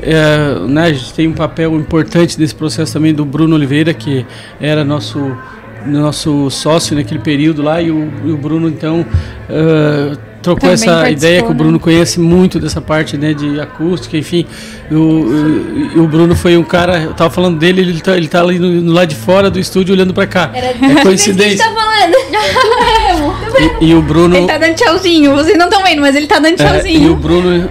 É, né, a gente tem um papel importante nesse processo também do Bruno Oliveira, que era nosso nosso sócio naquele período lá e o, e o Bruno então eh, trocou Também essa ideia que o né? Bruno conhece muito dessa parte né, de acústica, enfim. O, o, o Bruno foi um cara, eu tava falando dele, ele tá, ele tá ali no, no lado de fora do estúdio olhando para cá. Era é disso que a gente coincidência. tá falando. E, e o Bruno. Ele tá dando tchauzinho. Vocês não estão vendo, mas ele tá dando é, e o tchauzinho. Bruno.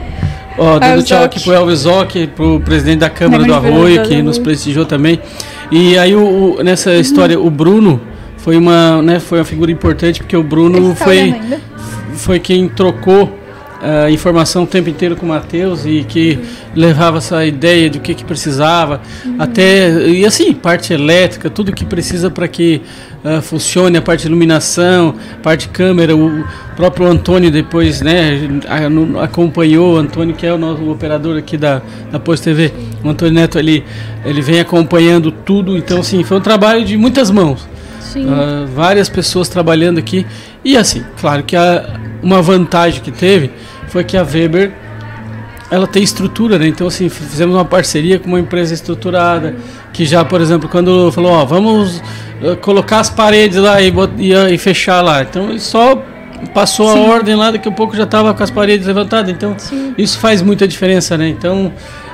Ó, dando Elvis tchau aqui pro Elvis Zoc, pro presidente da Câmara do Arroio, que do nos prestigiou também. E aí, o, o- nessa história, o Bruno foi uma, né, foi uma figura importante, porque o Bruno Ele tá foi? Foi quem trocou a informação o tempo inteiro com o Matheus e que levava essa ideia de o que, que precisava, até e assim, parte elétrica, tudo que precisa para que ah, funcione, a parte de iluminação, parte de câmera, o próprio Antônio depois, né, acompanhou, o Antônio que é o nosso operador aqui da, da Post TV, o Antônio Neto ele, ele vem acompanhando tudo, então assim, foi um trabalho de muitas mãos. Sim. Ah, várias pessoas trabalhando aqui. E assim, claro que a, uma vantagem que teve foi que a Weber ela tem estrutura, né? Então assim, fizemos uma parceria com uma empresa estruturada, que já, por exemplo, quando falou, ó, vamos ah, colocar as paredes lá e, e, ah, e fechar lá. Então ele só passou a ordem lá, daqui a pouco já estava com as paredes levantadas. Então isso faz muita diferença, né? Então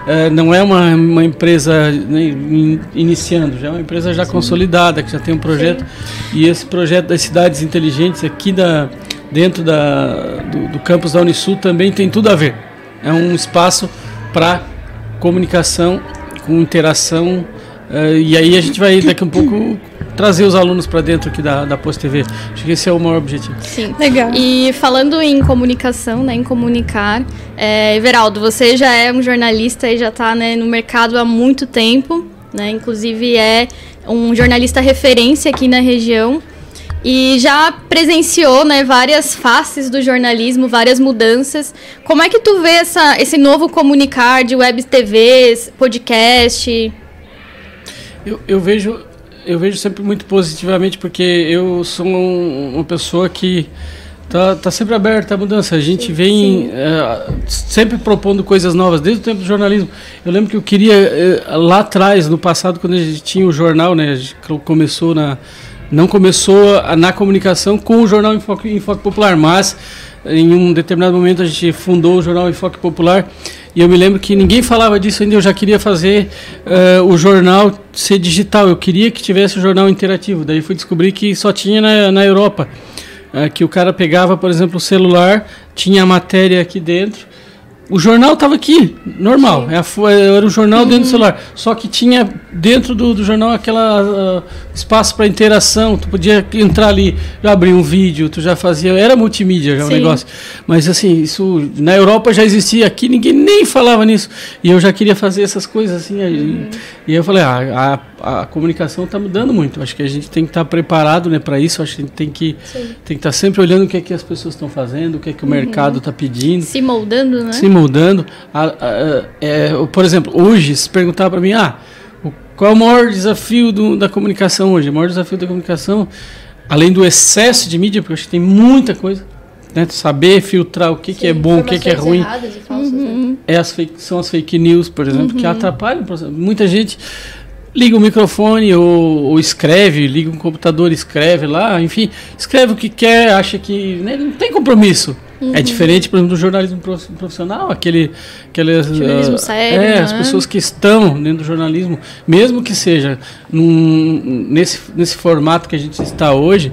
eh, não é uma, uma empresa né, in- iniciando, já é uma empresa já consolidada, que já tem um projeto. E esse projeto das cidades inteligentes aqui da, dentro da, do, do campus da Unisul também tem tudo a ver. É um espaço para comunicação, com interação. eh, e aí a gente vai daqui a um pouco trazer os alunos para dentro aqui da, da Post TV. Acho que esse é o maior objetivo. Sim. Legal. E falando em comunicação, né, em comunicar, é, Everaldo, você já é um jornalista e já está né, no mercado há muito tempo, né, inclusive é um jornalista referência aqui na região e já presenciou né, várias faces do jornalismo, várias mudanças. Como é que tu vê essa, esse novo comunicar de web TVs, podcast? Eu, eu vejo eu vejo sempre muito positivamente porque eu sou um- uma pessoa que tá, tá sempre aberta à mudança. A gente vem eh, sempre propondo coisas novas desde o tempo do jornalismo. Eu lembro que eu queria eh, lá atrás, no passado, quando a gente tinha o jornal, né, a gente co- começou na não começou na comunicação com o jornal Enfoque, Enfoque Popular, mas em um determinado momento a gente fundou o jornal Enfoque Popular E eu me lembro que ninguém falava disso ainda, eu já queria fazer uh, o jornal ser digital, eu queria que tivesse o jornal interativo. Daí fui descobrir que só tinha na, na Europa. Uh, que o cara pegava, por exemplo, o celular, tinha a matéria aqui dentro, o jornal estava aqui, normal. É era o jornal dentro do uhum. celular. Só que tinha dentro do, do jornal aquela uh, espaço para interação. Tu podia entrar ali, já abrir um vídeo, tu já fazia. Era multimídia já o negócio. Mas assim, isso na Europa já existia. Aqui ninguém nem falava nisso. E eu já queria fazer essas coisas assim. Uhum. E, e eu falei, ah, a, a comunicação está mudando muito. Acho que a gente tem que estar tá preparado né, para isso. Acho que a gente tem que tem que estar tá sempre olhando o que é que as pessoas estão fazendo, o que é que o uhum. mercado está pedindo. Se moldando, né? Se mudando. A, a, é, por exemplo, hoje, se perguntar para mim, ah, qual é o maior desafio do, da comunicação hoje? O maior desafio da comunicação, além do excesso de mídia, porque acho que tem muita coisa, né? Saber filtrar o que, Sim, que é bom, o que, que é ruim. Falsas, né? uhum. é as fake, são as fake news, por exemplo, uhum. que atrapalham. Muita gente liga o microfone ou, ou, escreve, liga um computador, escreve lá, enfim, escreve o que quer, acha que né, não tem compromisso. Uhum. É diferente, por exemplo, do jornalismo profissional, aquele, aquele jornalismo uh, sério, é, as né? pessoas que estão dentro do jornalismo, mesmo que seja num, nesse, nesse formato que a gente está hoje,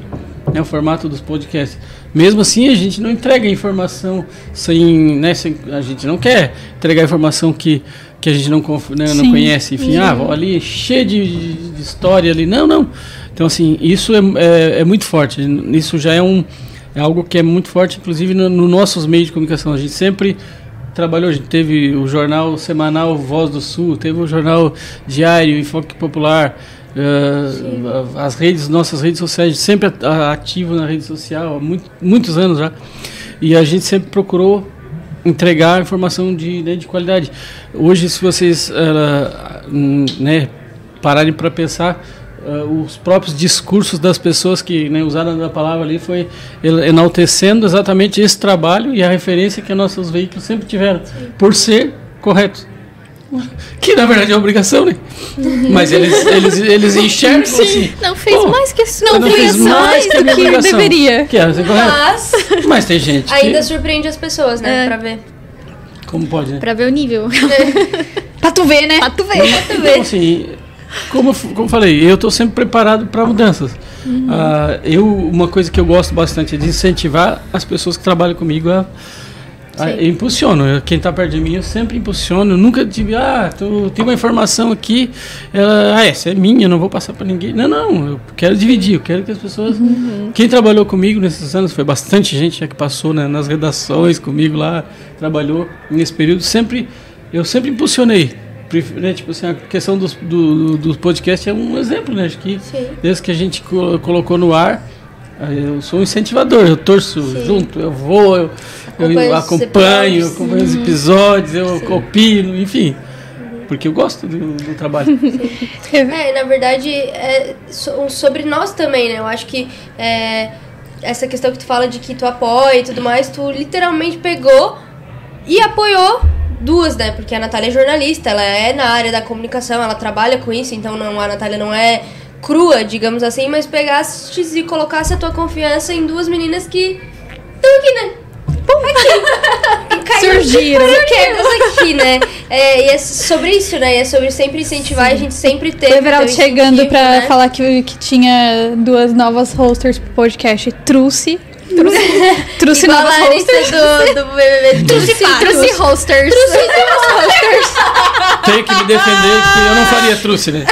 né, o formato dos podcasts. Mesmo assim, a gente não entrega informação sem, né, sem a gente não quer entregar informação que que a gente não, né, não conhece, enfim, ah, ali cheio de, de, história ali. Não, não. Então, assim, isso é, é, é, muito forte. Isso já é, um, é algo que é muito forte, inclusive nos no nossos meios de comunicação. A gente sempre trabalhou, a gente teve o jornal semanal Voz do Sul, teve o jornal diário Enfoque Popular, uh, as redes, nossas redes sociais, sempre ativo na rede social há muito, muitos anos já. E a gente sempre procurou entregar informação de, né, de qualidade. Hoje, se vocês uh, né, pararem para pensar, uh, os próprios discursos das pessoas que né, usaram a palavra ali foi enaltecendo exatamente esse trabalho e a referência que nossos veículos sempre tiveram, por ser correto. Que na verdade é obrigação, né? Uhum. Mas eles, eles, eles enxergam Sim. assim. Não fez mais que a sua não fez mais que a minha obrigação. deveria. Que é, Mas... Mas tem gente. Ainda que... surpreende as pessoas, né? É. Pra ver. Como pode, né? Pra ver o nível. pra tu ver, né? Pra tu ver. Então, pra tu ver. Então, assim, como, como falei, eu estou sempre preparado para mudanças. Uhum. Uh, eu, uma coisa que eu gosto bastante é de incentivar as pessoas que trabalham comigo a ah, impulsiono. Quem está perto de mim, eu sempre impulsiono. Nunca tive, ah, tu, tem uma informação aqui, ela, ah, essa é minha, não vou passar para ninguém. Não, não, eu quero dividir, eu quero que as pessoas. Uhum. Quem trabalhou comigo nesses anos, foi bastante gente já que passou né, nas redações comigo lá, trabalhou nesse período, sempre, eu sempre impulsionei. Né, tipo assim, a questão dos, do, do podcast é um exemplo, né? Acho que Sim. desde que a gente colocou no ar, eu sou um incentivador, eu torço Sim. junto, eu vou, eu, eu acompanho, acompanho os episódios, eu Sim. opino, enfim. Porque eu gosto do, do trabalho. é, na verdade, é sobre nós também, né? Eu acho que é, essa questão que tu fala de que tu apoia e tudo mais, tu literalmente pegou e apoiou duas, né? Porque a Natália é jornalista, ela é na área da comunicação, ela trabalha com isso, então não, a Natália não é crua, digamos assim, mas pegasse e colocasse a tua confiança em duas meninas que estão aqui, né? Aqui. Surgiram. Aqui, né? É, e é sobre isso, né? E é sobre sempre incentivar, Sim. a gente sempre ter. O Everaldo chegando pra né? falar que, que tinha duas novas hosters pro podcast. Truce Trouxe novos hosters. Do, do BBB. Trouxe, trouxe hosters. Trouxe hosters. Tenho que me defender que eu não faria truce, né?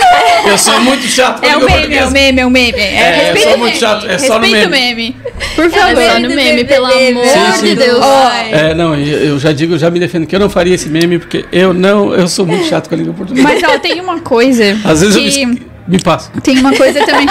Eu sou muito chato É o meme, é o meme, é o meme. É, é eu sou muito chato, é só no meme. meme. Por favor. É só no meme, pelo amor sim, sim. de Deus. Oh. É, não, eu já digo, já me defendo que eu não faria esse meme, porque eu não, eu sou muito chato com a língua portuguesa. Mas, ó, tem uma coisa Às vezes que... eu me, me passo. Tem uma coisa também...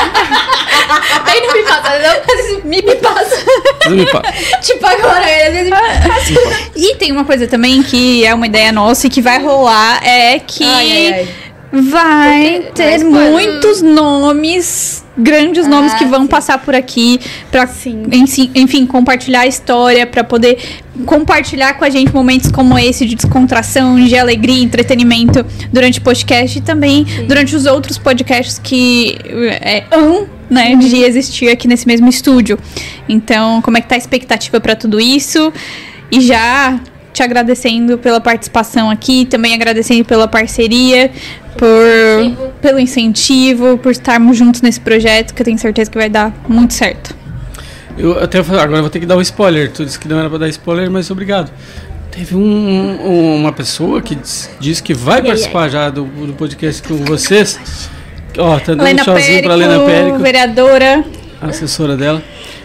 Aí não me passa, não. Me, me passa. me passa. tipo agora, às vezes me passa. E tem uma coisa também que é uma ideia nossa e que vai rolar, é que ai, ai, ai. Vai ter muitos nomes grandes nomes ah, que vão sim. passar por aqui para enfim compartilhar a história para poder compartilhar com a gente momentos como esse de descontração de alegria entretenimento durante o podcast e também sim. durante os outros podcasts que é, hão né, de existir aqui nesse mesmo estúdio. Então, como é que tá a expectativa para tudo isso? E já te agradecendo pela participação aqui, também agradecendo pela parceria, por, Incentivo. pelo incentivo, por estarmos juntos nesse projeto, que eu tenho certeza que vai dar muito certo. Eu até agora eu vou ter que dar um spoiler. Tu disse que não era pra dar spoiler, mas obrigado. Teve um- um- uma pessoa que diz- disse que vai participar já do, do podcast com vocês. Ó, tá dando um Helena tchauzinho Périco, vereadora. a assessora dela.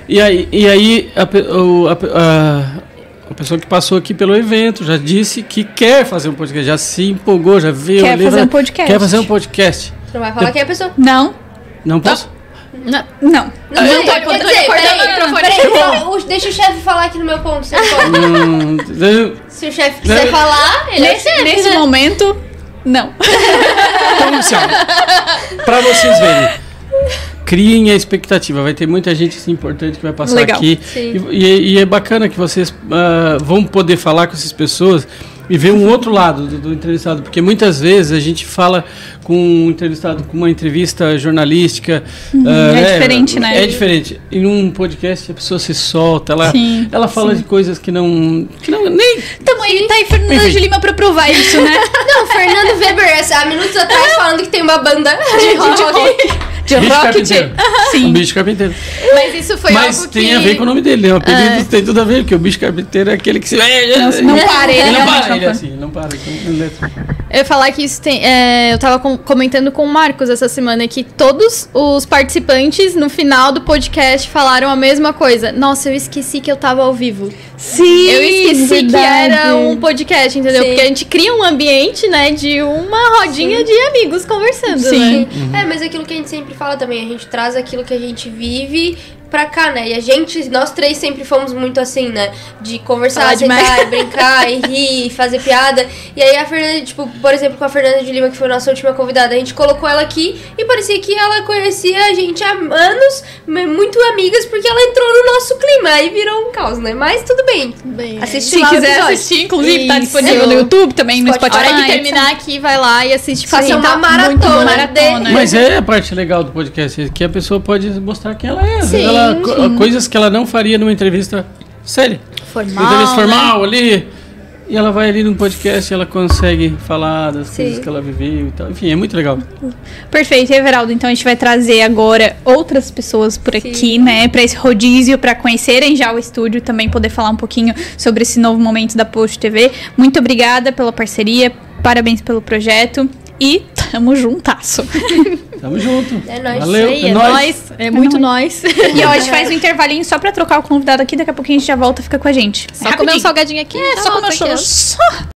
E aí, e aí a, a a- a pessoa que passou aqui pelo evento já disse que quer fazer um podcast, já se empolgou, já veio Quer ali, fazer um podcast. Quer fazer um podcast. Não vai falar quem é a pessoa. Não, Não posso? não. Não, não peraí, pode, quer tô dizer, peraí, o microfone. peraí, o- deixa o chefe falar aqui no meu ponto. Se. Hum, o chefe quiser Não. falar, ele é Nesse, chefe, nesse né? momento, não. Então, assim, ó, pra vocês verem, criem a expectativa. Vai ter muita gente assim, importante que vai passar Legal. aqui. Sim. E, e- e é bacana que vocês ah, vão poder falar com essas pessoas e ver um outro lado do, do entrevistado. Porque muitas vezes a gente fala com um entrevistado com uma entrevista jornalística. ah, é diferente, né? É diferente. Em um podcast a pessoa se solta, ela, Sim, ela fala de coisas que não. que não nem. Tamo aí, tá aí Fernanda Enfim. de Lima pra provar isso, né? Não, Fernando Weber, há minutos atrás, falando que tem uma banda de rock. De Bicho rock, carpinteiro. Um Sim. bicho carpinteiro. Mas isso foi Mas algo tem que... a ver com o nome dele, né? O apelido É. tem tudo a ver, porque o bicho carpinteiro é aquele que se. Não, não para, ele Ele não para, não ele é para. assim, não para. então, é- Eu ia falar que isso tem. é, eu tava com- comentando com o Marcos essa semana que todos os participantes no final do podcast falaram a mesma coisa. Nossa, eu esqueci que eu tava ao vivo. Sim, Eu esqueci que verdade. era um podcast, entendeu? Sim. Porque a gente cria um ambiente, né, de uma rodinha de amigos conversando, Sim. né? É, mas aquilo que a gente sempre fala também, a gente traz aquilo que a gente vive pra cá, né? E a gente, nós três sempre fomos muito assim, né? De conversar, Falar sentar, demais. e brincar, e rir, e fazer piada. E aí a Fernanda, tipo, por exemplo, com a Fernanda de Lima, que foi a nossa última convidada, a gente colocou ela aqui e parecia que ela conhecia a gente há anos, muito amigas, porque ela entrou no nosso clima. Aí virou um caos, né? Mas tudo bem. Bem, Assiste Se quiser assistir, inclusive, tá Isso. disponível no YouTube também, no Spotify. Hora que terminar aqui, vai lá e assiste. Faça porque uma tá maratona maratona. Mas é a parte legal do podcast, é que a pessoa pode mostrar quem ela é. Vezes Sim, ela, co- coisas que ela não faria numa entrevista séria. Formal, Uma entrevista né? formal ali. E ela vai ali num podcast e ela consegue falar das Sim. coisas que ela viveu e tal. Enfim, é muito legal. Perfeito, Everaldo. Então a gente vai trazer agora outras pessoas por aqui, né, Pra esse rodízio, pra conhecerem já o estúdio, também poder falar um pouquinho sobre esse novo momento da Post TV. Muito obrigada pela parceria, parabéns pelo projeto e tamo juntasso. Tamo junto. É nóis. Valeu. Sei, é nóis. nóis. É muito nós. e ó, a gente faz um intervalinho só pra trocar o convidado aqui, daqui a pouquinho a gente já volta, fica com a gente. Só comer um salgadinho aqui. É, só comer um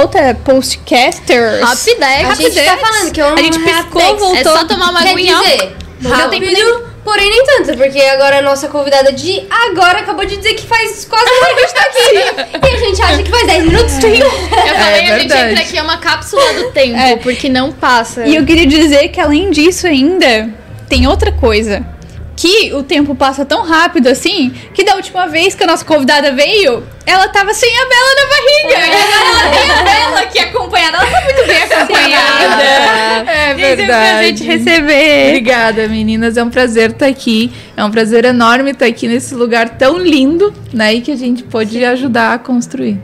outra postcasters. Rapidex. A gente tá falando que é um A gente piscou, Rapidex. voltou. É só tomar uma Quer aguinha. dizer, rápido, porém nem tanto, porque agora a nossa convidada de agora acabou de dizer que faz quase uma hora que a gente tá aqui. e a gente acha que faz 10 minutos. Eu falei, a gente verdade. entra aqui, é uma cápsula do tempo, É. porque não passa. E eu queria dizer que além disso ainda, tem outra coisa. Que o tempo passa tão rápido assim, que da última vez que a nossa convidada veio, ela tava sem a Bela na barriga. Agora ela tem a Bela aqui acompanhada. Ela tá muito bem acompanhada. É Gente, É um prazer verdade. te receber. Obrigada, meninas. É um prazer estar aqui. É um prazer enorme estar aqui nesse lugar tão lindo, né? E que a gente pôde ajudar a construir.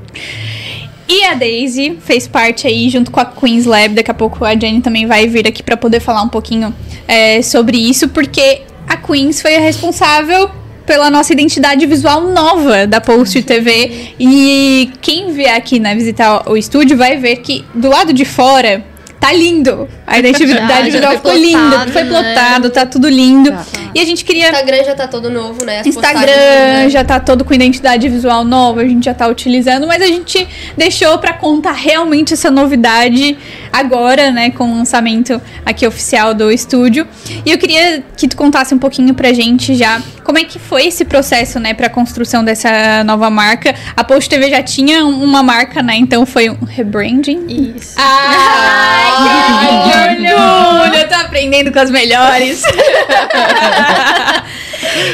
E a Daisy fez parte aí junto com a Queen's Lab. Daqui a pouco a Jenny também vai vir aqui pra poder falar um pouquinho é, sobre isso, porque a Queen's foi a responsável pela nossa identidade visual nova da Post TV. E quem vier aqui né, visitar o estúdio vai ver que do lado de fora tá lindo. A identidade visual foi ficou linda, plotado, foi né? plotado, tá tudo lindo. Tá. E a gente O queria Instagram já tá todo novo, né? As postagens, Instagram né? já tá todo com identidade visual nova, a gente já tá utilizando, mas a gente deixou pra contar realmente essa novidade agora, né, com o lançamento aqui oficial do estúdio. E eu queria que tu contasse um pouquinho pra gente já como é que foi esse processo, né, pra construção dessa nova marca. A Post TV já tinha uma marca, né, então foi um rebranding. Isso. Ai, que orgulho! Eu tô aprendendo com as melhores.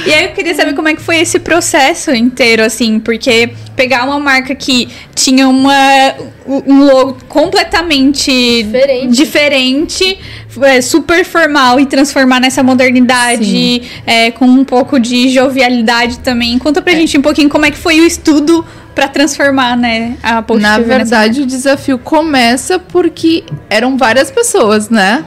e aí eu queria saber como é que foi esse processo inteiro, assim, porque pegar uma marca que tinha uma, um logo completamente Diferente. diferente, é, super formal e transformar nessa modernidade é, com um pouco de jovialidade também. Conta pra gente um pouquinho como é que foi o estudo pra transformar, né, a Na nessa verdade, o desafio começa porque eram várias pessoas, né?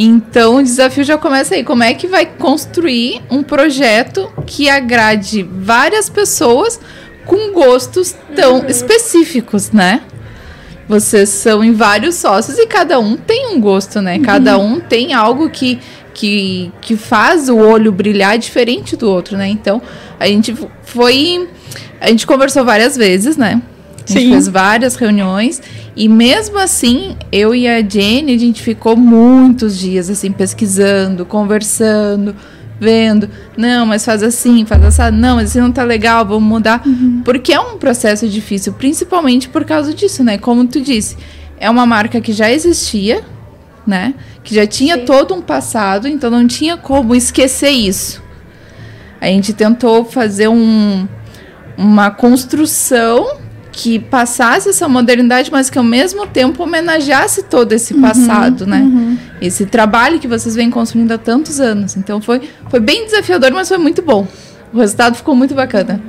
Então o desafio já começa aí. Como é que vai construir um projeto que agrade várias pessoas com gostos tão específicos, né? Vocês são em vários sócios e cada um tem um gosto, né? Cada um tem algo que, que, que faz o olho brilhar diferente do outro, né? Então a gente foi. A gente conversou várias vezes, né? A gente Sim. fez várias reuniões e mesmo assim, eu e a Jenny, a gente ficou muitos dias assim pesquisando, conversando, vendo, não, mas faz assim, faz assim, não, mas assim não tá legal, vamos mudar, porque é um processo difícil, principalmente por causa disso, né? Como tu disse, é uma marca que já existia, né? Que já tinha todo um passado, então não tinha como esquecer isso. A gente tentou fazer um, uma construção que passasse essa modernidade, mas que ao mesmo tempo homenageasse todo esse passado, né? Esse trabalho que vocês vêm construindo há tantos anos. Então foi, foi bem desafiador, mas foi muito bom. O resultado ficou muito bacana.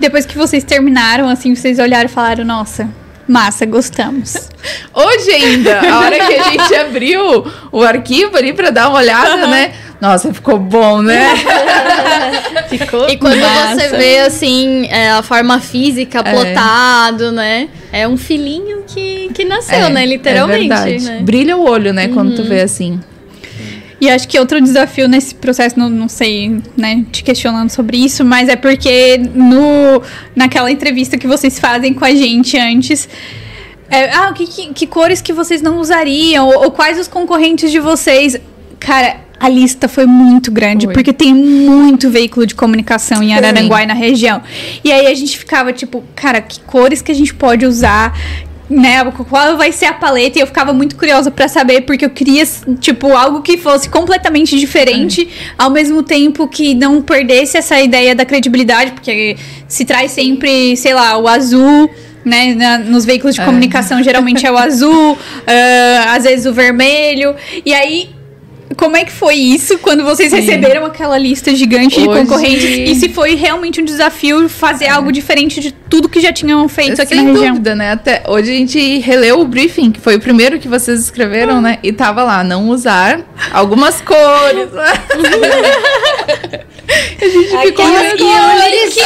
Depois que vocês terminaram, assim, vocês olharam e falaram, nossa, massa, gostamos. Hoje ainda, a hora que a gente abriu o arquivo ali para dar uma olhada, né? Nossa, ficou bom, né? Ficou E quando massa. você vê, assim, é, a forma física, É. plotado, né? É um filhinho que, que nasceu, né? Literalmente. É verdade. né? Brilha o olho, né? Quando tu vê assim. E acho que outro desafio nesse processo, não, não sei, né, te questionando sobre isso, mas é porque no, naquela entrevista que vocês fazem com a gente antes. é, ah, que, que, que cores que vocês não usariam? Ou, ou quais os concorrentes de vocês? Cara, a lista foi muito grande, Foi. porque tem muito veículo de comunicação em Araranguá e na região. E aí a gente ficava tipo, cara, que cores que a gente pode usar? Né, qual vai ser a paleta? E eu ficava muito curiosa pra saber, porque eu queria, tipo, algo que fosse completamente diferente, ao mesmo tempo que não perdesse essa ideia da credibilidade, porque se traz sempre, sei lá, o azul, né? na- nos veículos de É. comunicação geralmente é o azul, ah, às vezes o vermelho. E aí, como é que foi isso quando vocês Sim. receberam aquela lista gigante de Hoje- concorrentes? E se foi realmente um desafio fazer algo diferente de tudo que já tinham feito aqui Sem na região? dúvida, né? Até hoje a gente releu o briefing, que foi o primeiro que vocês escreveram, né? E tava lá, não usar algumas cores. a gente ficou Aquelas meio- E o, link,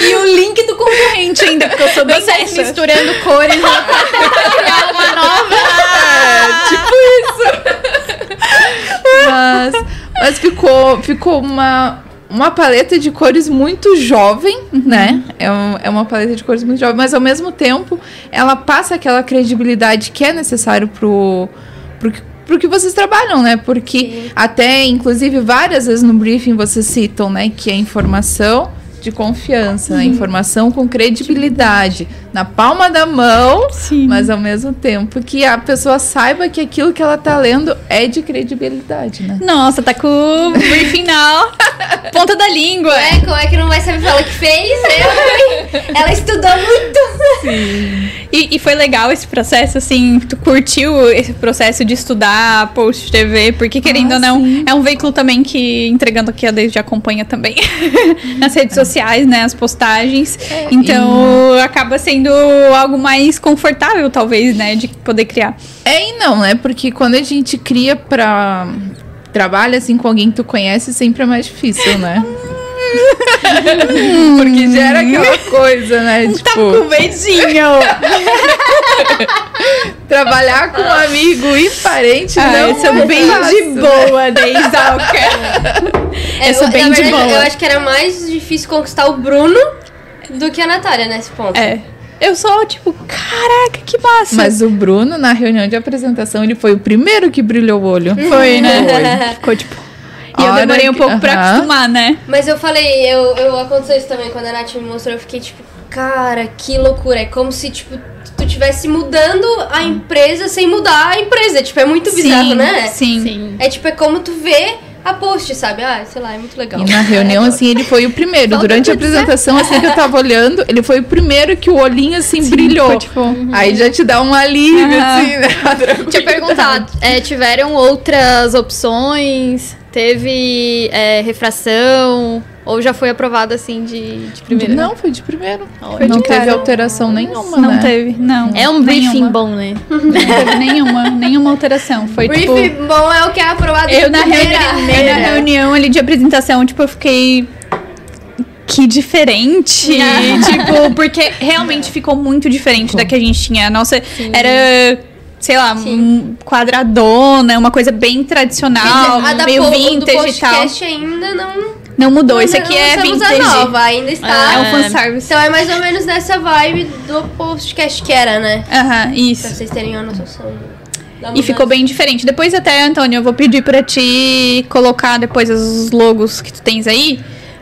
e o link do concorrente ainda, porque eu sou dessa. misturando cores né, pra criar uma nova. É, tipo isso. Mas, mas ficou, ficou uma, uma paleta de cores muito jovem, né? É, um- é uma paleta de cores muito jovem, mas ao mesmo tempo ela passa aquela credibilidade que é necessário pro, pro, que- pro que vocês trabalham, né? Porque até, inclusive, várias vezes no briefing vocês citam, né, que é informação de confiança, né? informação com credibilidade, na palma da mão, Sim. mas ao mesmo tempo que a pessoa saiba que aquilo que ela tá lendo é de credibilidade, né? Nossa, tá com o now. Ponta da língua. É, como é que não vai saber falar o que fez? Hein? Ela estudou muito. E, e foi legal esse processo, assim, tu curtiu esse processo de estudar Post TV, porque querendo Ah, ou não, é um veículo também que, entregando aqui, a já acompanha também nas redes sociais, né, as postagens. então, acaba sendo algo mais confortável, talvez, né, de poder criar. É e não, né? Porque quando a gente cria pra. Trabalha assim com alguém que tu conhece, sempre é mais difícil, né? Porque gera aquela coisa, né? Tá Tipo, com beijinho! trabalhar com um amigo e parente Ah, não eu sou é bem fácil, de né? boa, Deisalca. Eu sou bem na de verdade, boa. Eu acho que era mais difícil conquistar o Bruno do que a Natália nesse ponto. É. Eu sou, tipo, caraca, que massa. Mas o Bruno, na reunião de apresentação, ele foi o primeiro que brilhou o olho. Foi, né? Ficou, tipo... E eu demorei um pouco pra aham. acostumar, né? Mas eu falei, eu, eu aconteceu isso também quando a Nath me mostrou, eu fiquei tipo, cara, que loucura. É como se, tipo, tu tivesse mudando a empresa sem mudar a empresa. Tipo, é muito bizarro, né? Sim. Sim. É tipo, é como tu vê a post, sabe? Ah, sei lá, é muito legal. E na reunião, assim, ele foi o primeiro. Falta Durante a dizer. apresentação, assim, que eu tava olhando, ele foi o primeiro que o olhinho, assim, brilhou. foi, tipo, Aí já te dá um alívio, Aham. assim, né? A Deixa eu tranquilidade. perguntar, é, tiveram outras opções? Teve é, refração? Ou já foi aprovado assim de, de primeira? Não, foi de primeiro. Foi não de teve cara. alteração nenhuma, Não né? teve, não. É um briefing nenhuma. bom, né? Não teve nenhuma, nenhuma alteração. Foi, tipo... Brief bom é o que é aprovado Eu de na, primeira. reuni eu na reunião ali de apresentação, tipo, eu fiquei. Que diferente! tipo, porque realmente ficou muito diferente da que a gente tinha. A nossa era, sei lá, um quadradona, uma coisa bem tradicional, meio vintage e tal. podcast ainda não. Não mudou. Esse não aqui é vintage. a nova, ainda está. É um fanservice. Então é mais ou menos nessa vibe do podcast que era, né? Aham, Pra isso. vocês terem uma noção. E ficou bem diferente. Depois até, Antônio, eu vou pedir pra ti colocar depois os logos que tu tens aí.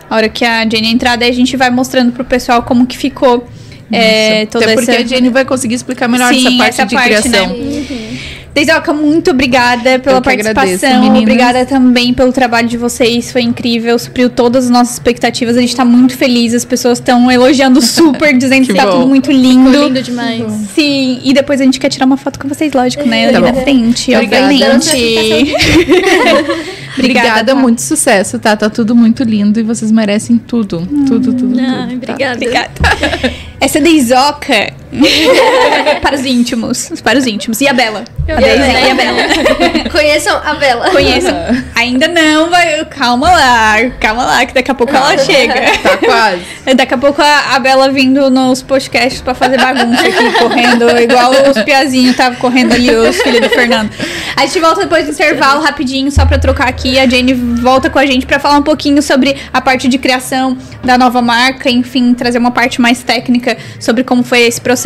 A hora que a Jenny entrar, daí a gente vai mostrando pro pessoal como que ficou. É, toda Até porque essa... a Jenny vai conseguir explicar melhor Sim, essa parte essa de parte, criação. né? Deisalca, muito obrigada pela agradeço, participação. meninas. obrigada também pelo trabalho de vocês. Foi incrível, supriu todas as nossas expectativas. A gente tá muito feliz. As pessoas estão elogiando super, dizendo que, Que tá bom. tudo muito Ficou lindo. lindo demais. Sim, e depois a gente quer tirar uma foto com vocês, lógico, né? Tá Ali bom. na frente, Obrigada. obviamente. Obrigada, tá? muito sucesso, tá? Tá tudo muito lindo e vocês merecem tudo. Tudo, tudo, tudo. Ai, tá? obrigada. Obrigada. Essa é Deisoca para os íntimos. Para os íntimos. E a Bela. A e a Bela. Conheçam a Bela. Conheçam. Ainda não, vai. Calma lá. Calma lá, que daqui a pouco ela chega. Tá quase. Daqui a pouco a, a Bela vindo nos podcasts pra fazer bagunça aqui, correndo, igual os piazinhos estavam correndo ali, os filhos do Fernando. A gente volta depois do intervalo, rapidinho, só pra trocar aqui. A Jenny volta com a gente pra falar um pouquinho sobre a parte de criação da nova marca, enfim, trazer uma parte mais técnica sobre como foi esse processo.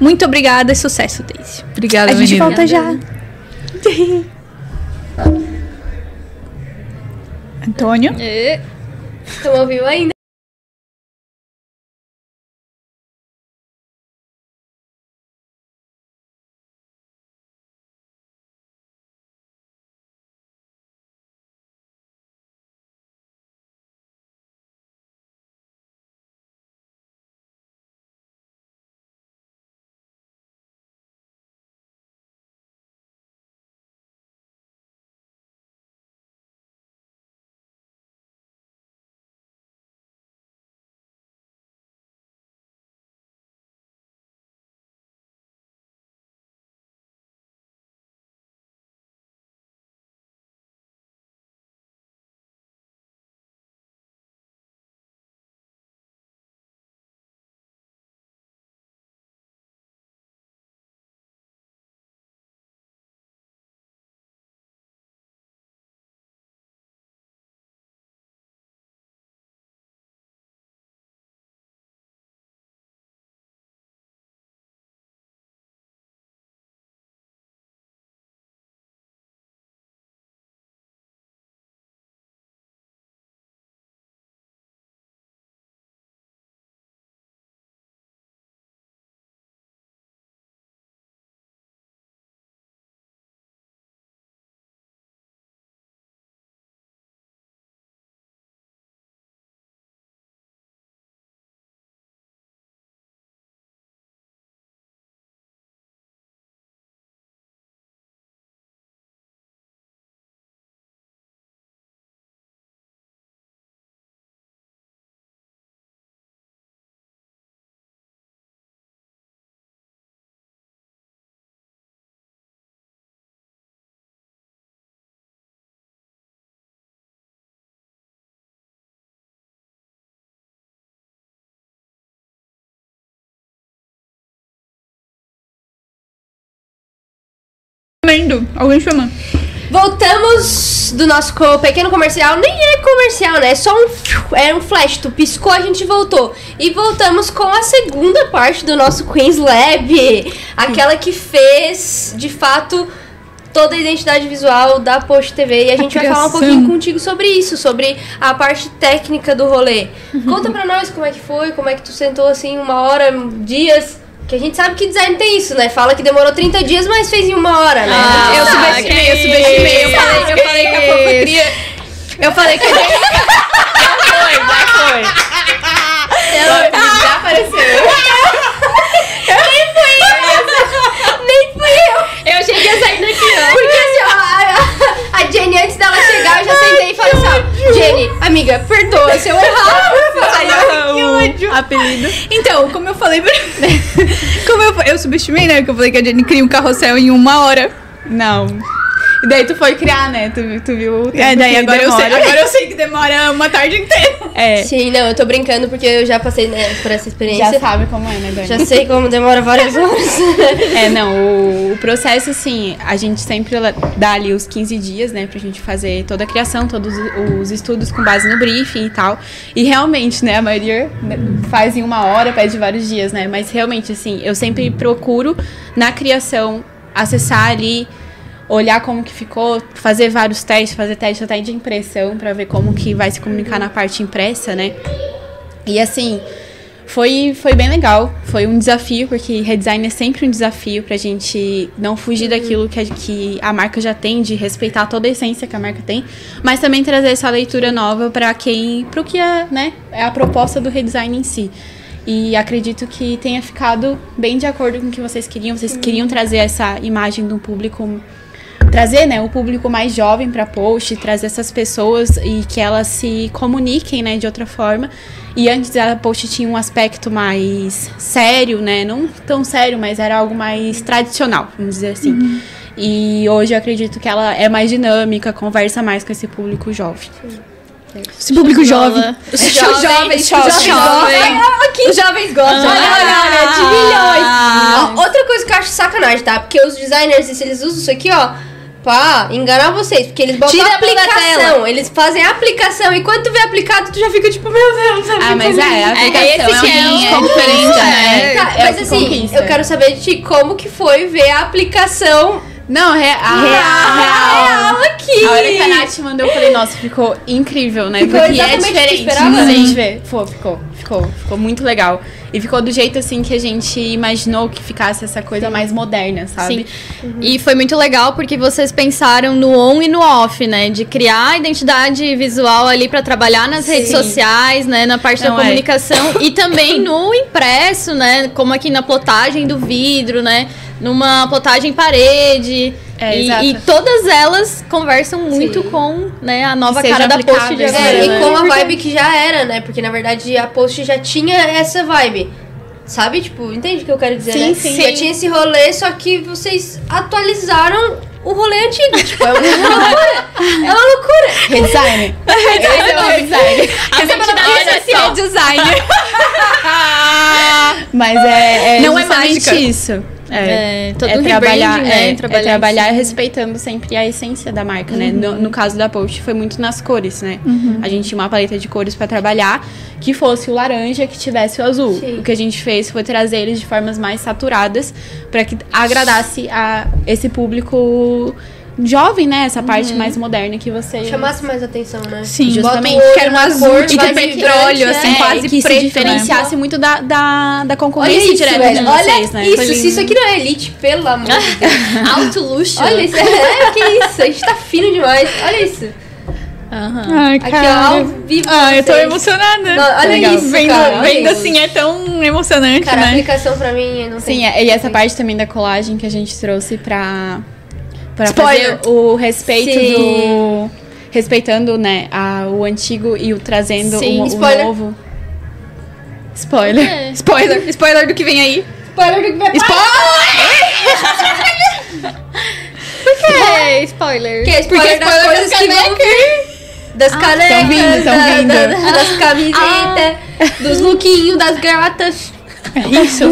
Muito obrigada e sucesso, Daisy. Obrigada, A gente menina. volta já. Antônio? Estão ouvindo ainda? Alguém chama. Voltamos do nosso pequeno comercial. Nem é comercial, né? É só um. É um flash. Tu piscou, a gente voltou. E voltamos com a segunda parte do nosso Queens Lab. Aquela que fez, de fato, toda a identidade visual da Post TV. E a gente vai falar um pouquinho contigo sobre isso, sobre a parte técnica do rolê. Conta pra nós como é que foi, como é que tu sentou assim uma hora, dias. Que a gente sabe que design tem isso, né? Fala que demorou 30 dias, mas fez em uma hora, né? Ah, eu subestimei, eu que subestimei. Eu falei, eu falei que a Poco cria. Eu falei que a gente. Foi, já foi. Já apareceu. Nem fui eu. Eu achei que ia sair daqui, ó. Porque assim, ó, a, a Jenny, antes dela chegar, eu já sentei e falei assim, ó, Jenny, amiga, perdoa se eu errar. Apelido. Então, como eu falei pra... Como eu, eu subestimei, né? Que eu falei que a Jenny cria um carrossel em uma hora. Não. E daí tu foi criar, né? Tu, tu viu o tempo É, daí que agora eu, sei, agora eu sei que demora uma tarde inteira. É, Sim, não, eu tô brincando porque eu já passei né, por essa experiência. já sabe como é, né, Dani? Já sei como demora várias horas. É, não, o, o processo, assim, a gente sempre dá ali os 15 dias, né, pra gente fazer toda a criação, todos os estudos com base no briefing e tal. E realmente, né, a maioria né, faz em uma hora, pede vários dias, né, mas realmente, assim, eu sempre procuro, na criação, acessar ali, olhar como que ficou, fazer vários testes, fazer testes até de impressão, pra ver como que vai se comunicar na parte impressa, né. E assim, foi, foi bem legal. Foi um desafio, porque redesign é sempre um desafio pra gente não fugir daquilo que a, que a marca já tem, de respeitar toda a essência que a marca tem, mas também trazer essa leitura nova pra quem. pro que é, né, é a proposta do redesign em si. E acredito que tenha ficado bem de acordo com o que vocês queriam. Vocês queriam trazer essa imagem de um público trazer né, o público mais jovem para post, trazer essas pessoas e que elas se comuniquem né, de outra forma. E antes a post tinha um aspecto mais sério, né? Não tão sério, mas era algo mais tradicional, vamos dizer assim. E hoje eu acredito que ela é mais dinâmica, conversa mais com esse público jovem. Esse público jovem. Os Jovem, jovens, jovem, jovens jovem. Os jovens gostam. Olha, olha, olha, de Ah. milhões. Ó, outra coisa que eu acho sacanagem, tá? Porque os designers, se eles usam isso aqui, ó, pra enganar vocês. Porque eles botam Tira aplicação. Eles fazem a aplicação. E quando tu vê aplicado, tu já fica tipo, meu Deus, a Ah, mas é, a É, aplicação esse é, que o é que o- conquista, né? Tá, É mas que assim, conquista. eu quero saber de ti como que foi ver a aplicação Não, real, real, real aqui. A hora que a Nath mandou, eu falei, nossa, ficou incrível, né? Ficou Porque é diferente. esperava? A gente vê. Ficou, ficou, ficou, ficou muito legal. E ficou do jeito assim que a gente imaginou que ficasse essa coisa mais moderna, sabe? Sim. E foi muito legal porque vocês pensaram no on e no off, né? De criar a identidade visual ali para trabalhar nas redes sociais, né? Na parte Não, da é. comunicação e também no impresso, né? Como aqui na plotagem do vidro, né? Numa plotagem em parede. É, e, e todas elas conversam muito Sim. com né, a nova cara da post de agora. É, né? e com a vibe que já era, né? Porque na verdade a post já tinha essa vibe. Sabe? Tipo, entende o que eu quero dizer, Sim, né? sim. Já tinha esse rolê, só que vocês atualizaram o rolê antigo. Tipo, é uma loucura. É uma loucura. Redesign. Esse é o design. A identidade Olha social. só. designer. Mas é, é Não é mágica. isso. É, todo é trabalhar, né? é, Trabalhar é trabalhar em cima. respeitando sempre a essência da marca, né? No, no caso da Post foi muito nas cores, né? A gente tinha uma paleta de cores pra trabalhar que fosse o laranja, que tivesse o azul. Sim. O que a gente fez foi trazer eles de formas mais saturadas pra que agradasse a esse público jovem, né? Essa parte mais moderna que você Chamasse mais atenção, né? Sim, Justamente. Bota o olho Quero um azul cor de vibrante, petróleo, né? assim, é, quase que preto, se diferenciasse muito da, da, da Olha concorrência isso, direta velho. de Olha vocês, né? isso. Se isso aqui não é elite, pelo amor de Deus. Alto luxo. Olha isso. É, que isso. A gente tá fino demais. Olha isso. Aham. Ai, Aqui, ó, ao vivo. Ah, eu tô emocionada. Não, olha Legal. isso, Vendo, cara, olha vendo assim é tão emocionante, Cara, a né? aplicação pra mim não Sim, tem. é- e essa parte também da colagem que a gente trouxe pra, pra Spoiler. fazer o respeito Sim. do. Respeitando, né, a, o antigo e o trazendo Sim, o, o spoiler. novo. Spoiler. É. Spoiler, spoiler do que vem aí. Spoiler do que vai É, spoiler. Que é spoiler das spoiler coisas das que vão vir. Das canecas, tão vindo, tão da- vindo. da- das camisetas, dos lookinhos, das gatas. É isso,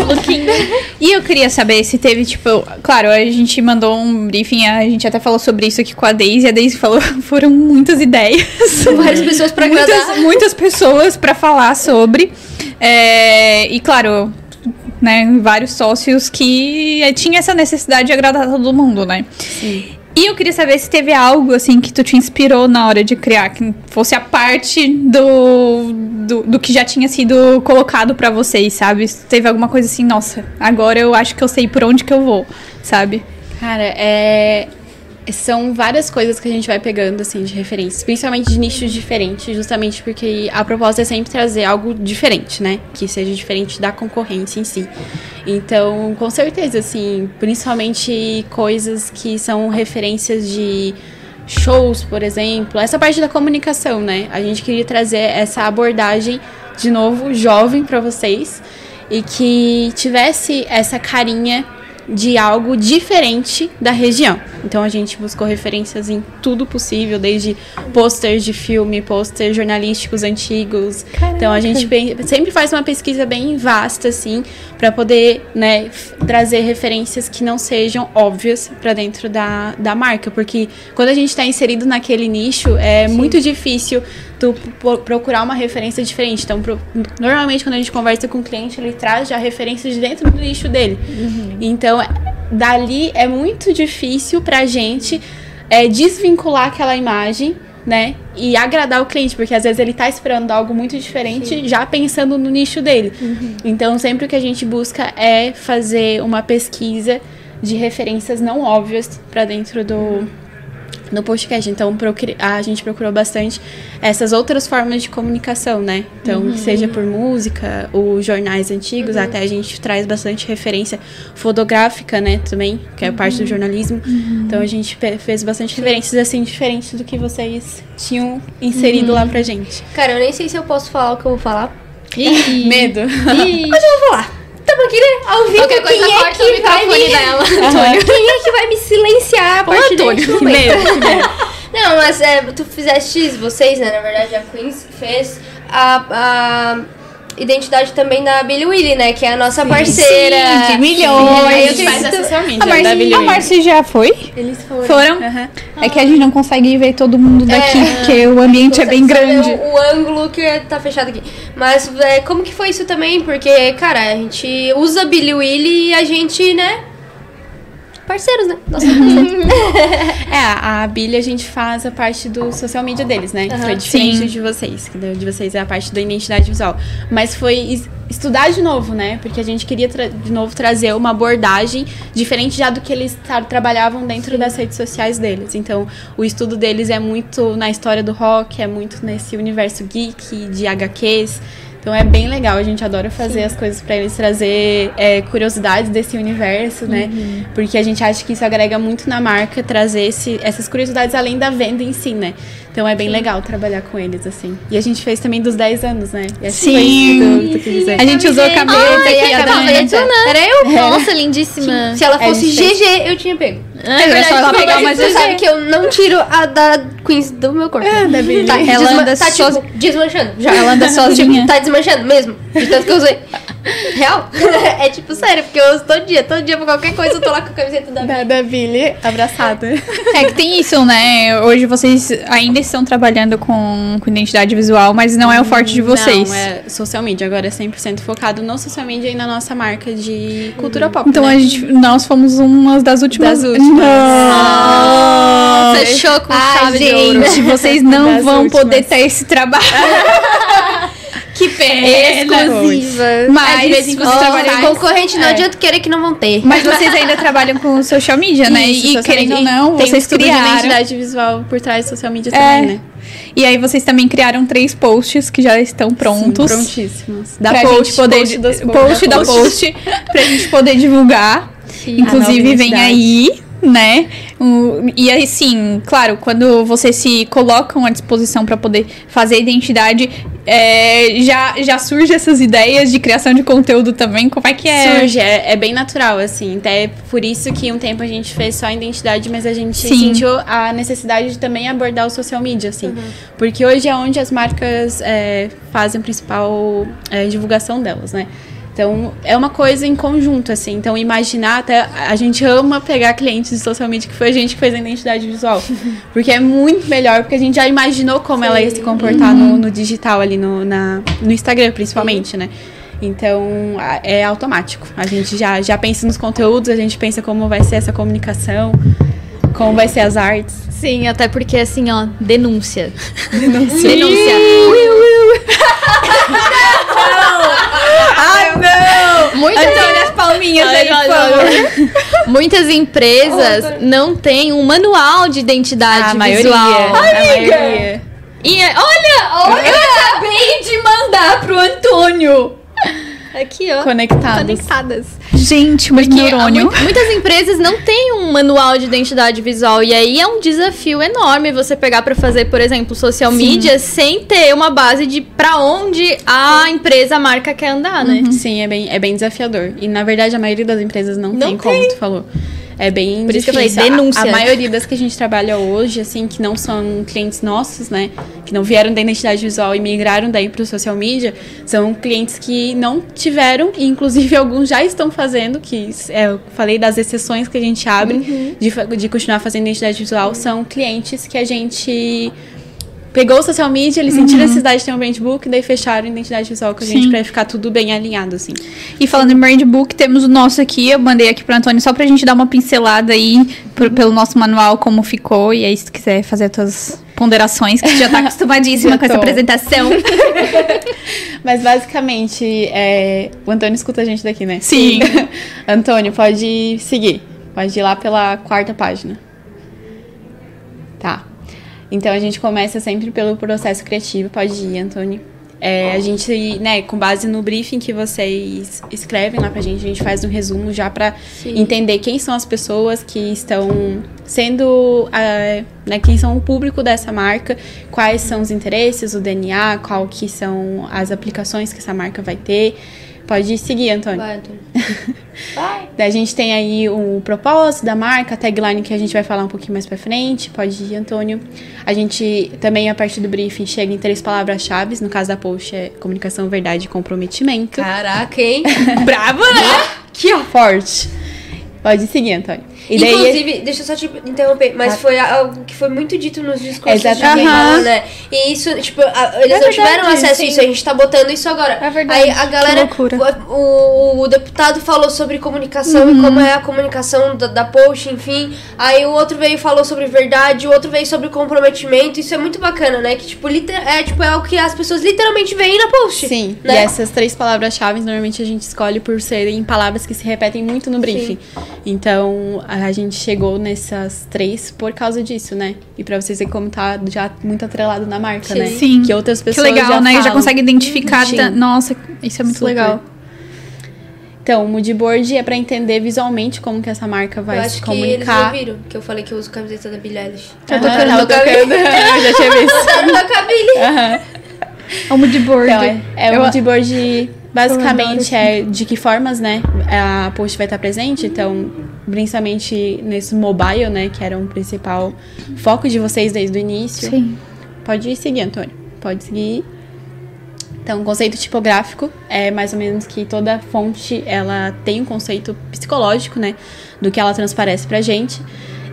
E eu queria saber se teve, tipo, claro, a gente mandou um briefing, a gente até falou sobre isso aqui com a Daisy, a Daisy falou, foram muitas ideias. Várias pessoas pra muitas, agradar. muitas pessoas pra falar sobre. É, e claro, né, vários sócios que eh, tinha essa necessidade de agradar todo mundo, né? E eu queria saber se teve algo assim que tu te inspirou na hora de criar, que fosse a parte do, do, do que já tinha sido colocado pra vocês, sabe? Se teve alguma coisa assim, nossa, agora eu acho que eu sei por onde que eu vou, sabe? Cara, é. São várias coisas que a gente vai pegando, assim, de referências, principalmente de nichos diferentes, justamente porque a proposta é sempre trazer algo diferente, né? Que seja diferente da concorrência em si. Então, com certeza, assim, principalmente coisas que são referências de shows, por exemplo, essa parte da comunicação, né? A gente queria trazer essa abordagem, de novo, jovem para vocês e que tivesse essa carinha de algo diferente da região. Então a gente buscou referências em tudo possível, desde posters de filme, posters jornalísticos antigos. Então a gente sempre faz uma pesquisa bem vasta assim, para poder, né, trazer referências que não sejam óbvias para dentro da, da marca, porque quando a gente está inserido naquele nicho, é muito difícil tu procurar uma referência diferente. Então, pro- normalmente quando a gente conversa com o cliente, ele traz já referências de dentro do nicho dele. Então, dali é muito difícil pra gente é, desvincular aquela imagem, né? E agradar o cliente, porque às vezes ele tá esperando algo muito diferente, já pensando no nicho dele. Então, sempre o que a gente busca é fazer uma pesquisa de referências não óbvias pra dentro do, no podcast. Então, a gente procurou bastante essas outras formas de comunicação, né? Então, que seja por música, os jornais antigos, até a gente traz bastante referência fotográfica, né, também, que é parte do jornalismo. Então, a gente fez bastante referências, assim, diferentes do que vocês tinham inserido lá pra gente. Cara, eu nem sei se eu posso falar o que eu vou falar. Medo. Tamo aqui, né? Ao vivo. Qualquer coisa, quem é corta que o microfone me... dela. Quem é que vai me silenciar a partir desse Que momento? Não, mas é, tu fizeste, vocês, né, na verdade, a Queens fez a, a identidade também da Billy Willy, né, que é a nossa parceira. Sim, de milhões. A Eu gente faz A Marci, da Billie a Eilish. Marci já foi? Eles foram. Foram? Aham. É que a gente não consegue ver todo mundo daqui, É, porque o ambiente é bem grande. O, o ângulo que tá fechado aqui. Mas é, como que foi isso também? Porque, cara, a gente usa Billy Willy e a gente, né? Parceiros, né? Nossa, É, a Billy a gente faz a parte do social media deles, né? Aham. Foi diferente Sim. de vocês, que de vocês é a parte da identidade visual. Mas foi es- estudar de novo, né? Porque a gente queria de novo trazer uma abordagem diferente já do que eles tra- trabalhavam dentro das redes sociais deles. Então, o estudo deles é muito na história do rock, é muito nesse universo geek, de HQs. Então é bem legal, a gente adora fazer as coisas pra eles trazer é, curiosidades desse universo, né? Porque a gente acha que isso agrega muito na marca, trazer esse- essas curiosidades além da venda em si, né? Então é bem legal trabalhar com eles, assim. E a gente fez também dos 10 anos, né? E tu quis dizer. A gente usou a camiseta Ai, aqui, a a camiseta. Dani. Era eu? Nossa, lindíssima. Se ela É, fosse. GG, eu tinha pego. É Era só ela Mas pegar uma você sabe que eu não tiro a da Queens do meu corpo. É, da Billie. Tá, Ela anda tá so- tipo, desmanchando. Já. Ela anda sozinha. Tipo, tá desmanchando mesmo. De tanto que eu usei. Real? é tipo sério, porque eu uso todo dia. Todo dia pra qualquer coisa eu tô lá com a camiseta da Da, da Billy, abraçada. É que tem isso, né? Hoje vocês ainda estão trabalhando com, com identidade visual, mas não é o forte de vocês. Não, é social media. Agora é 100% focado no social media e na nossa marca de cultura pop, Então né? a gente, nós fomos umas das últimas. Das últimas. Nossa. Fechou com Ah, chave gente, vocês não Das vão últimas. poder ter esse trabalho. que pena. exclusiva. Mas É, de vez em quando trabalham. Concorrente, não adianta querer que não vão ter. Mas vocês ainda trabalham com social media, né? Isso, e querendo ou não, tem vocês estudo de criaram. identidade visual por trás do social media É. também, né? E aí vocês também criaram três posts que já estão prontos. Sim, prontíssimos. Da pra post, gente poder post dos post da post pra gente poder divulgar. Inclusive A nova vem aí, né? E aí sim, claro, quando vocês se colocam à disposição para poder fazer identidade, é, já já surge essas ideias de criação de conteúdo também. Como é que é? Surge, é, é bem natural, assim. Até por isso que um tempo a gente fez só a identidade, mas a gente Sim. sentiu a necessidade de também abordar o social media, assim. Porque hoje é onde as marcas é, fazem a principal é, divulgação delas, né? Então, é uma coisa em conjunto, assim. Então, imaginar até. A gente ama pegar clientes de social media, que foi a gente que fez a identidade visual. Porque é muito melhor, porque a gente já imaginou como ela ia se comportar no, no digital ali, no, na, no Instagram, principalmente, né? Então, é automático. A gente já, já pensa nos conteúdos, a gente pensa como vai ser essa comunicação, como vai ser as artes. Sim, até porque assim, ó, denúncia. Denúncia. denúncia. Muitas, Antônio, as palminhas aí, por. Muitas empresas não têm um manual de identidade A maioria. visual. A maioria. E é- olha, olha, Eu acabei de mandar pro Antônio. aqui, ó. Conectados. Conectadas. Gente, muito Porque neurônio. mu- muitas empresas não têm um manual de identidade visual e aí é um desafio enorme você pegar pra fazer, por exemplo, social media sem ter uma base de pra onde a empresa, a marca quer andar, né? Sim, é bem, é bem desafiador. E na verdade a maioria das empresas não, Não tem, como tu falou. É bem Por isso que eu difícil. falei, A- denúncia. A, maioria das que a gente trabalha hoje, assim, que não são clientes nossos, né? Que não vieram da identidade visual e migraram daí pro social media, são clientes que não tiveram, e inclusive alguns já estão fazendo, que é, eu falei das exceções que a gente abre Uhum. de, de continuar fazendo identidade visual, são clientes que a gente pegou o social media, eles sentiram a necessidade de ter um brand book, daí fecharam a identidade visual com a gente pra ficar tudo bem alinhado, assim. E falando em brand book, temos o nosso aqui. Eu mandei aqui pro Antônio só pra gente dar uma pincelada aí pro- pelo nosso manual, como ficou. E aí, se tu quiser fazer as tuas ponderações, que tu já tá acostumadíssima Já com essa apresentação. Mas basicamente, é... o Antônio escuta a gente daqui, né? Sim. Antônio, pode seguir. Pode ir lá pela quarta página. Tá. Então a gente começa sempre pelo processo criativo. Pode ir, Antônio. É, a gente, né, com base no briefing que vocês escrevem lá pra gente, a gente faz um resumo já pra entender quem são as pessoas que estão sendo, ah, né, quem são o público dessa marca, quais são os interesses, o DNA, qual que são as aplicações que essa marca vai ter. Pode seguir, Antônio. Vai, Antônio. Daí a gente tem aí o propósito da marca, a tagline que a gente vai falar um pouquinho mais pra frente. Pode ir, Antônio. A gente também, a partir do briefing, chega em três palavras-chave. No caso da post, é comunicação, verdade e comprometimento. Caraca, hein? Bravo, né? Que ó, forte. Pode seguir, Antônio. E daí, Inclusive, deixa eu só te interromper, mas Ah. foi algo que foi muito dito nos discursos de Exatamente. falou, né? E isso, tipo, a- eles É não tiveram verdade, acesso sim. a isso, a gente tá botando isso agora. É verdade, Aí a galera, o, o deputado falou sobre comunicação Uhum. e como é a comunicação da, da post, enfim. Aí o outro veio e falou sobre verdade, o outro veio sobre comprometimento. Isso é muito bacana, né? Que, tipo, é, tipo, é o que as pessoas literalmente veem na post. Sim, né? e essas três palavras-chave normalmente a gente escolhe por serem palavras que se repetem muito no briefing. Então a gente chegou nessas três por causa disso, né? E pra vocês verem como tá já muito atrelado na marca, né? Sim. Que outras Que pessoas legal, já né? Já falam. consegue identificar. Sim. tá- Nossa, isso é muito Super. legal. Então, o moodboard é pra entender visualmente como que essa marca Eu vai acho se que eles comunicar. ouviram que eu falei que eu uso camiseta da Billie Eilish. Aham, tocando tava tocando. Eu já tinha visto. Tocando meu cabelo. Aham. É o moodboard. Então, é, é Eu- o moodboard basicamente é de que formas, né, a post vai estar presente. Então, principalmente nesse mobile, né, que era o principal foco de vocês desde o início. Sim. Pode seguir, Antônio. Pode seguir. Então, o conceito tipográfico é mais ou menos que toda fonte ela tem um conceito psicológico, né, do que ela transparece pra gente.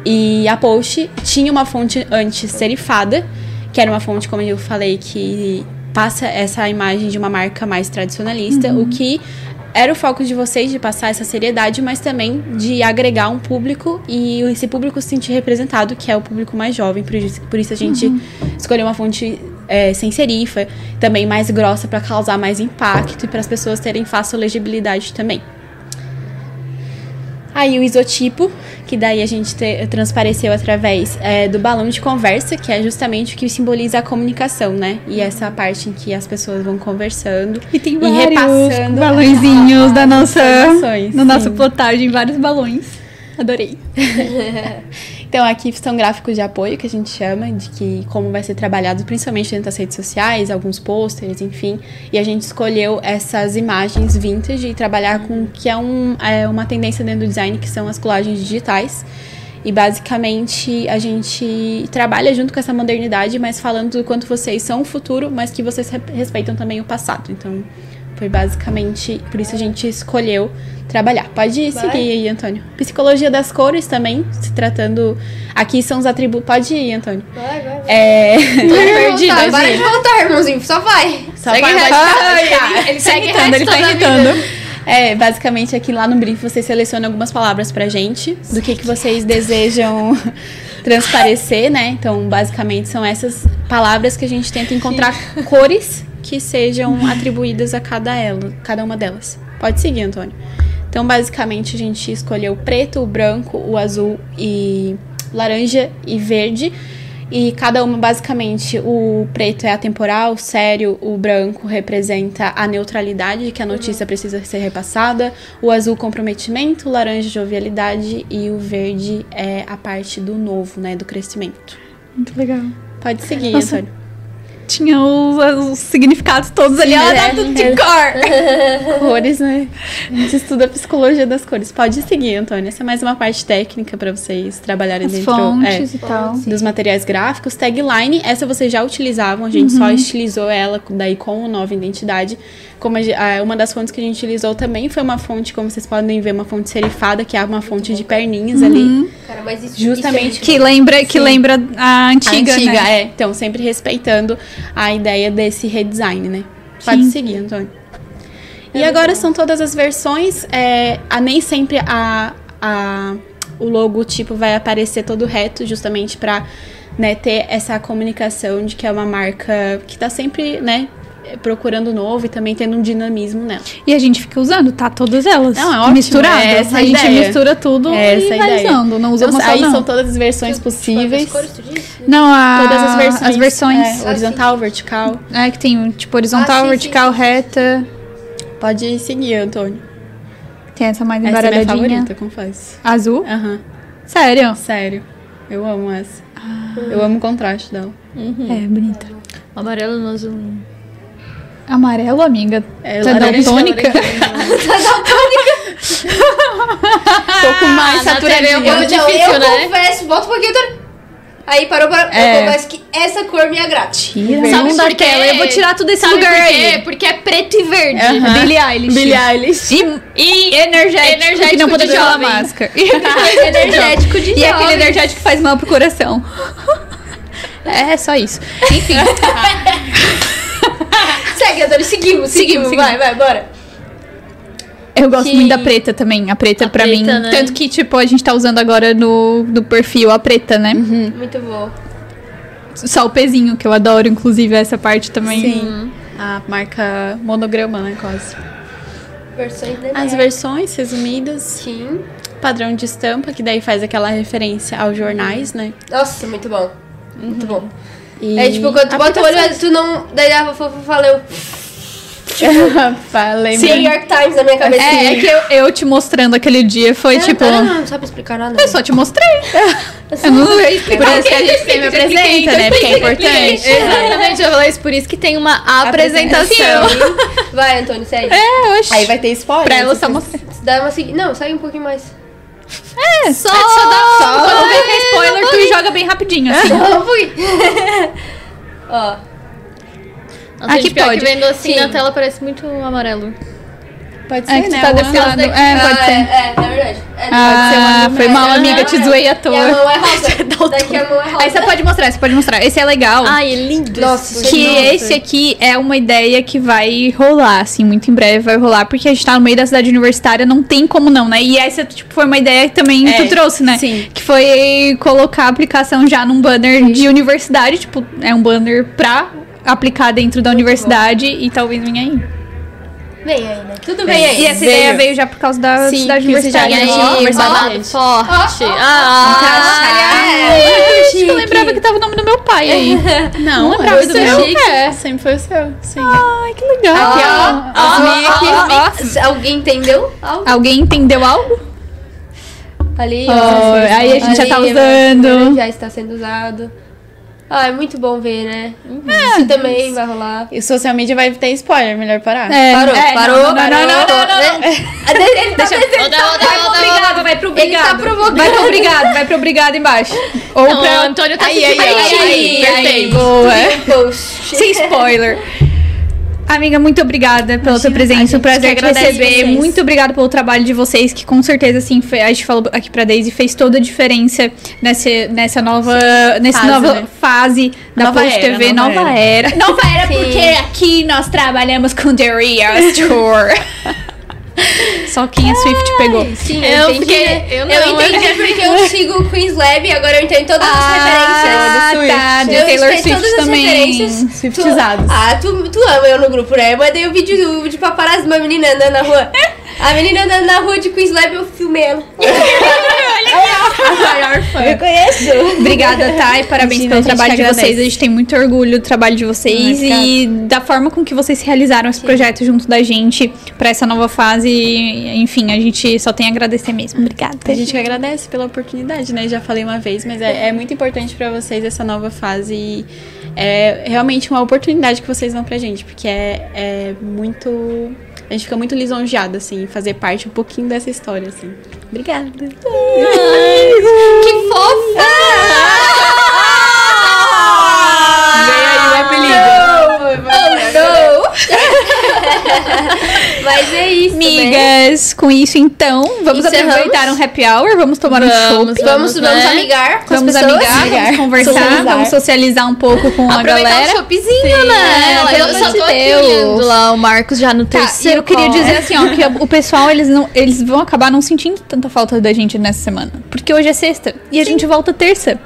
E a post tinha uma fonte antes serifada, que era uma fonte, como eu falei, que passa essa imagem de uma marca mais tradicionalista, o que era o foco de vocês de passar essa seriedade, mas também de agregar um público e esse público se sentir representado, que é o público mais jovem. Por isso, por isso a gente escolheu uma fonte é, sem serifa, também mais grossa para causar mais impacto e para as pessoas terem fácil legibilidade também. Aí o isotipo, que daí a gente te- transpareceu através é, do balão de conversa, que é justamente o que simboliza a comunicação, né? E essa parte em que as pessoas vão conversando E tem e vários repassando balõezinhos da nossa, na nossa sim. plotagem, vários balões. Adorei. Então aqui são gráficos de apoio que a gente chama, de que como vai ser trabalhado principalmente dentro das redes sociais, alguns posters, enfim. E a gente escolheu essas imagens vintage e trabalhar com o que é, um, é uma tendência dentro do design, que são as colagens digitais. E basicamente a gente trabalha junto com essa modernidade, mas falando do quanto vocês são o futuro, mas que vocês re- respeitam também o passado. Então, Foi basicamente por isso a gente escolheu trabalhar. Pode Vai. seguir aí, Antônio. Psicologia das cores também, se tratando. Aqui são os atributos. Pode ir, Antônio. Vai, vai. É. Tô Para perdida. de voltar, para de voltar, irmãozinho. Só vai. Só Segue vai Ele segue irritando, ele tá irritando. É, basicamente aqui lá no brief vocês selecionam algumas palavras pra gente, do que, que vocês desejam transparecer, né? Então, basicamente são essas palavras que a gente tenta encontrar cores que sejam atribuídas a cada ela, cada uma delas. Pode seguir, Antônio. Então, basicamente a gente escolheu o preto, o branco, o azul e laranja e verde. E cada uma, basicamente, o preto é atemporal, o sério, o branco representa a neutralidade, que a notícia precisa ser repassada, o azul, comprometimento, o laranja, jovialidade e o verde é a parte do novo, né, do crescimento. Muito legal. Pode seguir, Nossa. Antônio. Tinha os, os significados todos ali, ela é. dá tudo de cor. Cores, né? A gente estuda a psicologia das cores. Pode seguir, Antônio. Essa é mais uma parte técnica para vocês trabalharem As dentro fontes é, e tal. dos materiais gráficos. Tagline, essa vocês já utilizavam, a gente só estilizou ela daí com nova identidade. Como a uma das fontes que a gente utilizou também foi uma fonte, como vocês podem ver, uma fonte serifada, que é uma fonte de perninhas ali. Cara, mas isso Justamente isso é Que lembra, que lembra a antiga, a antiga, né? é. Então, sempre respeitando a ideia desse redesign, né? Pode Sim. seguir, Antônio. E agora são todas as versões. É, a, nem sempre a, a, o logotipo vai aparecer todo reto, justamente para né, ter essa comunicação de que é uma marca que tá sempre, né? Procurando novo e também tendo um dinamismo nela. E a gente fica usando, tá? Todas elas. Não, é ótimo, Misturado. é essa a a gente mistura tudo É e essa a vai ideia. usando. Não usa Então, uma só, aí não. são todas as versões possíveis. cores? Não, a, Todas as versões. As versões. é, horizontal, vertical. É, que tem, tipo, horizontal, Ah, sim, vertical, sim, sim, reta. Pode seguir, Antônio. Tem essa mais Essa é minha embaralhadinha. favorita, confesso. Azul? Aham. Sério? Sério. Eu amo essa. Eu amo o contraste dela. É, bonita. Amarelo no azul. Amarelo, amiga. É Tu é laranja, daltônica? Tô com mais TV um saturadinha. pouco Então, difícil, eu né? confesso, volta um pouquinho, Antônio. Aí parou para. É. Eu confesso que essa cor me agrada. Tira. Sabe por quê? Eu vou tirar tudo desse Sabe lugar por aí. Porque é preto e verde. Aham. Billie Eilish. Billie Eilish. E, E energético, Energético que não falar jovem. máscara. Energético de E aquele energético que faz mal pro coração. É só isso. Enfim. Segue, Antônio, seguimos, seguimos. Seguimos, Vai, vai, bora. Eu gosto Que- muito da preta também. A preta, A pra preta, mim. né? Tanto que, tipo, a gente tá usando agora no, no perfil a preta, né? Muito bom. Só o pezinho, que eu adoro, inclusive, essa parte também. Sim. A marca monograma, né, quase. Versões As versões resumidas. Sim. Padrão de estampa, que daí faz aquela referência aos jornais, né? Nossa, muito bom. Muito bom. E É tipo, quando tu bota o olho, tu não. Daí a fofa falou. Falei New York Times na minha cabeça. É, é que eu, eu te mostrando aquele dia foi É, tipo. não, não sabe explicar nada. Eu só te mostrei. eu não sei explicar. Por isso que a gente sempre apresenta, né? Porque é importante. Exatamente, eu falei isso, por isso que tem uma apresentação. Vai, Antônio, segue. É, oxe. Aí vai ter spoiler. Pra ela só mostrar. Dá uma segui... Não, segue um pouquinho mais. É, só, só dá. Só, quando que é spoiler, tu joga bem rapidinho, assim. Um pouquinho. Ó. Nossa, Aqui gente, pode. que vendo assim Sim. na tela parece muito amarelo. Pode ser, É que né? tá. É, pode ah, ser. É, é, é verdade. É, Ah, foi mal, amiga, te zoei à E a toa. mão é rosa. Daqui a mão é rosa. Aí você pode mostrar, você pode mostrar. Esse é legal. Ai, é lindo. Nossa, que nossa. esse aqui é uma ideia que vai rolar, assim, muito em breve vai rolar, porque a gente tá no meio da cidade universitária, não tem como não, né? E essa, tipo, foi uma ideia que também É, tu trouxe, né? sim. Que foi colocar a aplicação já num banner de universidade, tipo, é um banner pra aplicar dentro da universidade e talvez venha aí. Vem aí, né? Tudo bem aí. E essa Veio. ideia veio já por causa da Sim, cidade universitária. né? Ó, babado bastante. forte. Ó, Ah, É, Eu lembrava que tava o nome do meu pai aí. Não, Não é lembrava do seu. meu? É. Sempre foi o seu. Sim. Ai, que legal. Aqui, ó. Aqui. Alguém entendeu? Algo? Alguém entendeu algo? Ali, Ó, aí a gente já tá usando. Já está sendo usado. Ah, é muito bom ver, né? Isso também vai rolar. E social media vai ter spoiler, melhor parar. É, Parou, é, parou, não, não, parou. não, não, não, não, não. Ele tá Deixa- tentando- Roda, roda, vai pro obrigado, vai pro Ele tá provocando. Vai pro obrigado, vai pro obrigado embaixo. Ou Não, pra... o Antônio tá Aí, se aí, divertindo. aí, aí, aí, perfeito. boa. Sem spoiler. Amiga, muito obrigada pela sua presença. O prazer te receber. vocês. Muito obrigada pelo trabalho de vocês, que com certeza, assim, fe- a gente falou aqui pra Daisy, fez toda a diferença nessa, nessa nova, nessa Fase, nova né? fase da Nova Post era, TV, nova nova, era. Nova era porque aqui nós trabalhamos com The Real Tour. Só quem a Swift pegou. Sim, Eu entendi. fiquei- né? eu eu não, entendi porque eu sigo o Queen's Lab e agora eu entendo todas as Ah, referências. tá, de Eu Taylor todas Swift as também. referências. Swiftizados. Tu, ah, tu, tu ama eu no grupo, né? Eu mandei um vídeo de paparazzi uma menina andando na rua. A menina andando na rua de Queen's Lab, eu filmei ela. A maior fã. Eu conheço. Obrigada, Thay. Parabéns Imagina, pelo trabalho de vocês. A gente tem muito orgulho do trabalho de vocês Ai, e da forma com que vocês realizaram esse projeto junto da gente pra essa nova fase. Enfim, a gente só tem a agradecer mesmo. Obrigada. A gente que agradece pela oportunidade, né? Já falei uma vez, mas é, é muito importante pra vocês essa nova fase. E é realmente uma oportunidade que vocês dão pra gente, porque é, é muito. A gente fica muito lisonjeada, assim, em fazer parte um pouquinho dessa história, assim. Obrigada. Que fofa! Veio aí o Mas é isso, né? Amigas, com isso então, vamos Encerramos. aproveitar um happy hour, vamos tomar um Vamos, chopp. Vamos, Vamos, vamos né? amigar com Vamos as pessoas. amigar, vamos conversar, Socializar. vamos socializar um pouco com a Aproveitar galera. o choppzinho, né? É, pelo eu só tô aqui Deus. lá o Marcos já no Tá, e terceiro eu queria dizer assim, ó, que o pessoal, eles, não, eles vão acabar não sentindo tanta falta da gente nessa semana. Porque hoje é sexta e a gente volta terça.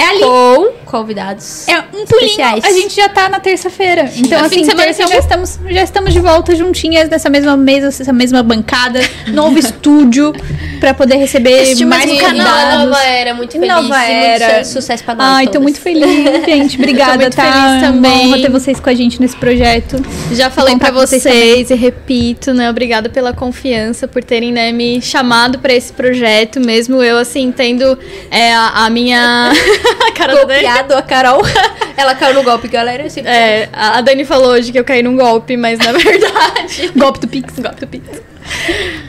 É ali. Com convidados. É um pulinho, Especiais. a gente já tá na terça-feira. Então, É, assim, fim de semana terça já estamos, já estamos de volta juntinhas nessa mesma mesa, essa mesma bancada, novo estúdio, pra poder receber Este mais Nova, convidados. nova era, muito feliz. Nova era. Muito su- sucesso pra nós. Ai, tô muito feliz, gente. Obrigada, muito tá? feliz também. Uma honra ter vocês com a gente nesse projeto. Já falei pra vocês vocês, e repito, né? Obrigada pela confiança, por terem né, me chamado pra esse projeto, mesmo eu assim tendo é, a, a minha a cara. Copiado a Carol. Ela caiu no golpe, galera. Sempre É, a a Dani falou hoje que eu caí num golpe, mas na verdade. Golpe do Pix. golpe do Pix.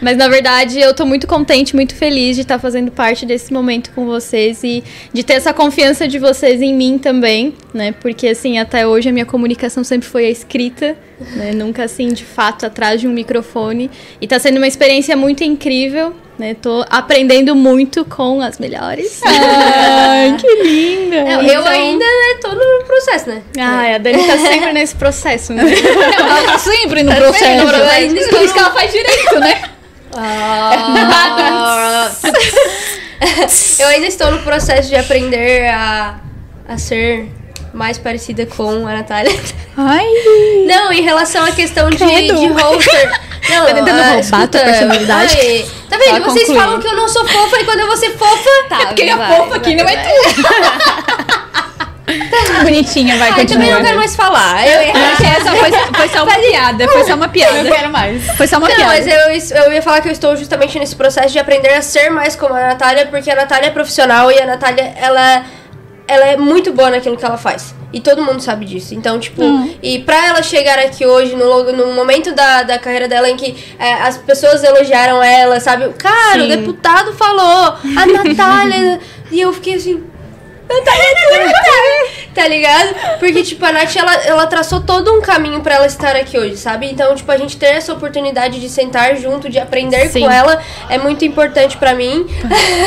Mas na verdade eu tô muito contente, muito feliz de estar fazendo parte desse momento com vocês e de ter essa confiança de vocês em mim também, né? Porque assim, até hoje a minha comunicação sempre foi a escrita, né? Nunca assim, de fato, atrás de um microfone. E tá sendo uma experiência muito incrível, né? Tô aprendendo muito com as melhores. Ai, que linda. Eu, eu ainda né, tô no processo, né? Ai, a Dani tá sempre nesse processo, né? Ela tá sempre no processo. Eu ainda estou Por isso que ela faz direito, né? Ah, eu ainda estou no processo de aprender a, a ser mais parecida com a Natália. Ai. Não, em relação à questão de, Credo. de roster. Não, Tá tentando ah, roubar escuta, tua personalidade? ai, tá vendo? Fala, Vocês conclui. falam que eu não sou fofa e quando eu vou ser fofa. Tá, Porque a vai, fofa aqui vai, não é vai. tu. Bonitinha, vai, Ai, continua. também não quero mais falar. Eu que essa foi, foi só uma piada. Foi só uma piada. quero mais. Foi só uma Não, piada. mas eu, eu ia falar que eu estou justamente nesse processo de aprender a ser mais como a Natália, porque a Natália é profissional e a Natália, ela, ela é muito boa naquilo que ela faz. E todo mundo sabe disso. Então, tipo, e pra ela chegar aqui hoje, no, no momento da, da carreira dela em que é, as pessoas elogiaram ela, sabe? Cara, o deputado falou, a Natália. e eu fiquei assim. Natália, tá ligado? Porque, tipo, a Nath, ela, ela traçou todo um caminho pra ela estar aqui hoje, sabe? Então, tipo, a gente ter essa oportunidade de sentar junto, de aprender Sim. com ela, é muito importante pra mim.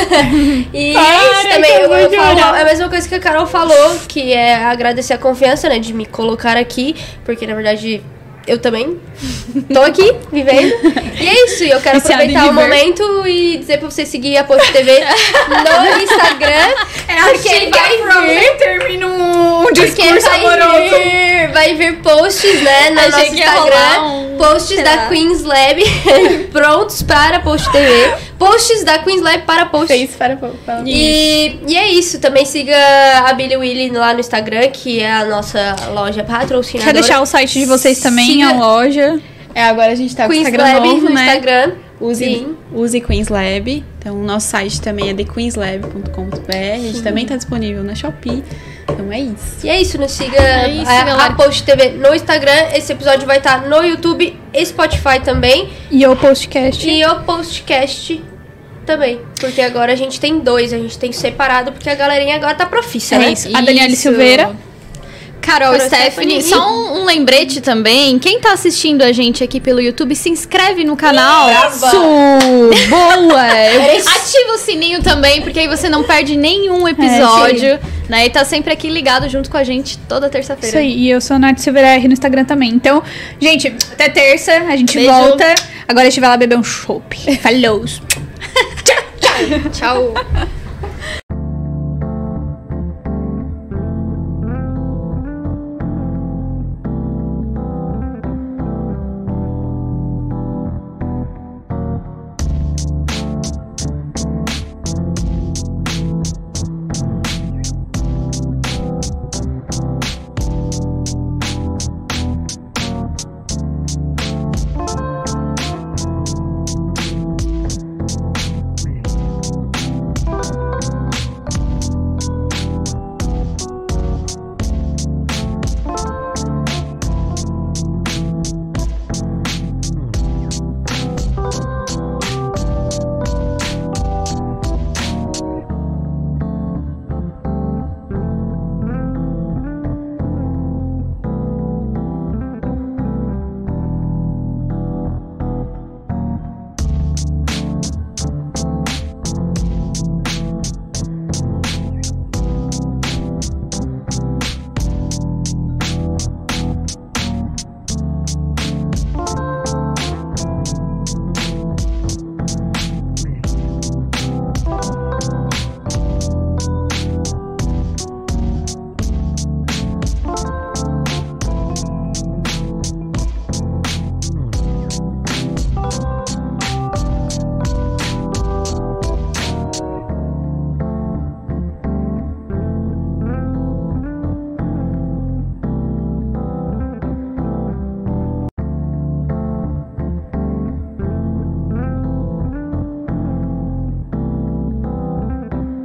e é Para, isso também. eu Eu, eu falo, é a mesma coisa que a Carol falou, que é agradecer a confiança, né, de me colocar aqui, porque, na verdade... Eu também tô aqui, vivendo. E é isso, eu quero aproveitar o momento e dizer pra você seguir a Post TV no Instagram. É porque vai vir termina um porque vai vir, vai vir posts, né, no nosso Instagram. um- Posts da. Queens Lab prontos para Post TV. Posts da Queens Lab para Post. Fez para para- E, e é isso. Também siga a Billy Willy lá no Instagram, que é a nossa loja patrocinadora. Quer deixar o site de vocês também, Siga a loja? É, agora a gente tá com o Queens Instagram Lab novo, no né? Instagram. Use, Sim. use Queens Lab. Então, o nosso site também é thequeenslab.com.br. A gente também tá disponível na Shopee. Então, é isso. E é isso, nos siga É isso, a, a. Post TV no Instagram. Esse episódio vai estar no YouTube e Spotify também. E o postcast. E o Postcast também. Porque agora a gente tem dois, a gente tem separado, porque a galerinha agora tá profissa, É né? isso. A Daniela Isso. Silveira. Carol, Carol Stephanie, Stephanie. só um, um lembrete também. Quem tá assistindo a gente aqui pelo YouTube, se inscreve no canal. Isso! Boa! Ativa o sininho também, porque aí você não perde nenhum episódio. né? E tá sempre aqui ligado junto com a gente toda terça-feira. Isso aí, e eu sou a Nath Silveira R no Instagram também. Então, gente, até terça, a gente Beijo. volta. Agora a gente vai lá beber um chopp. Falou! Tchau.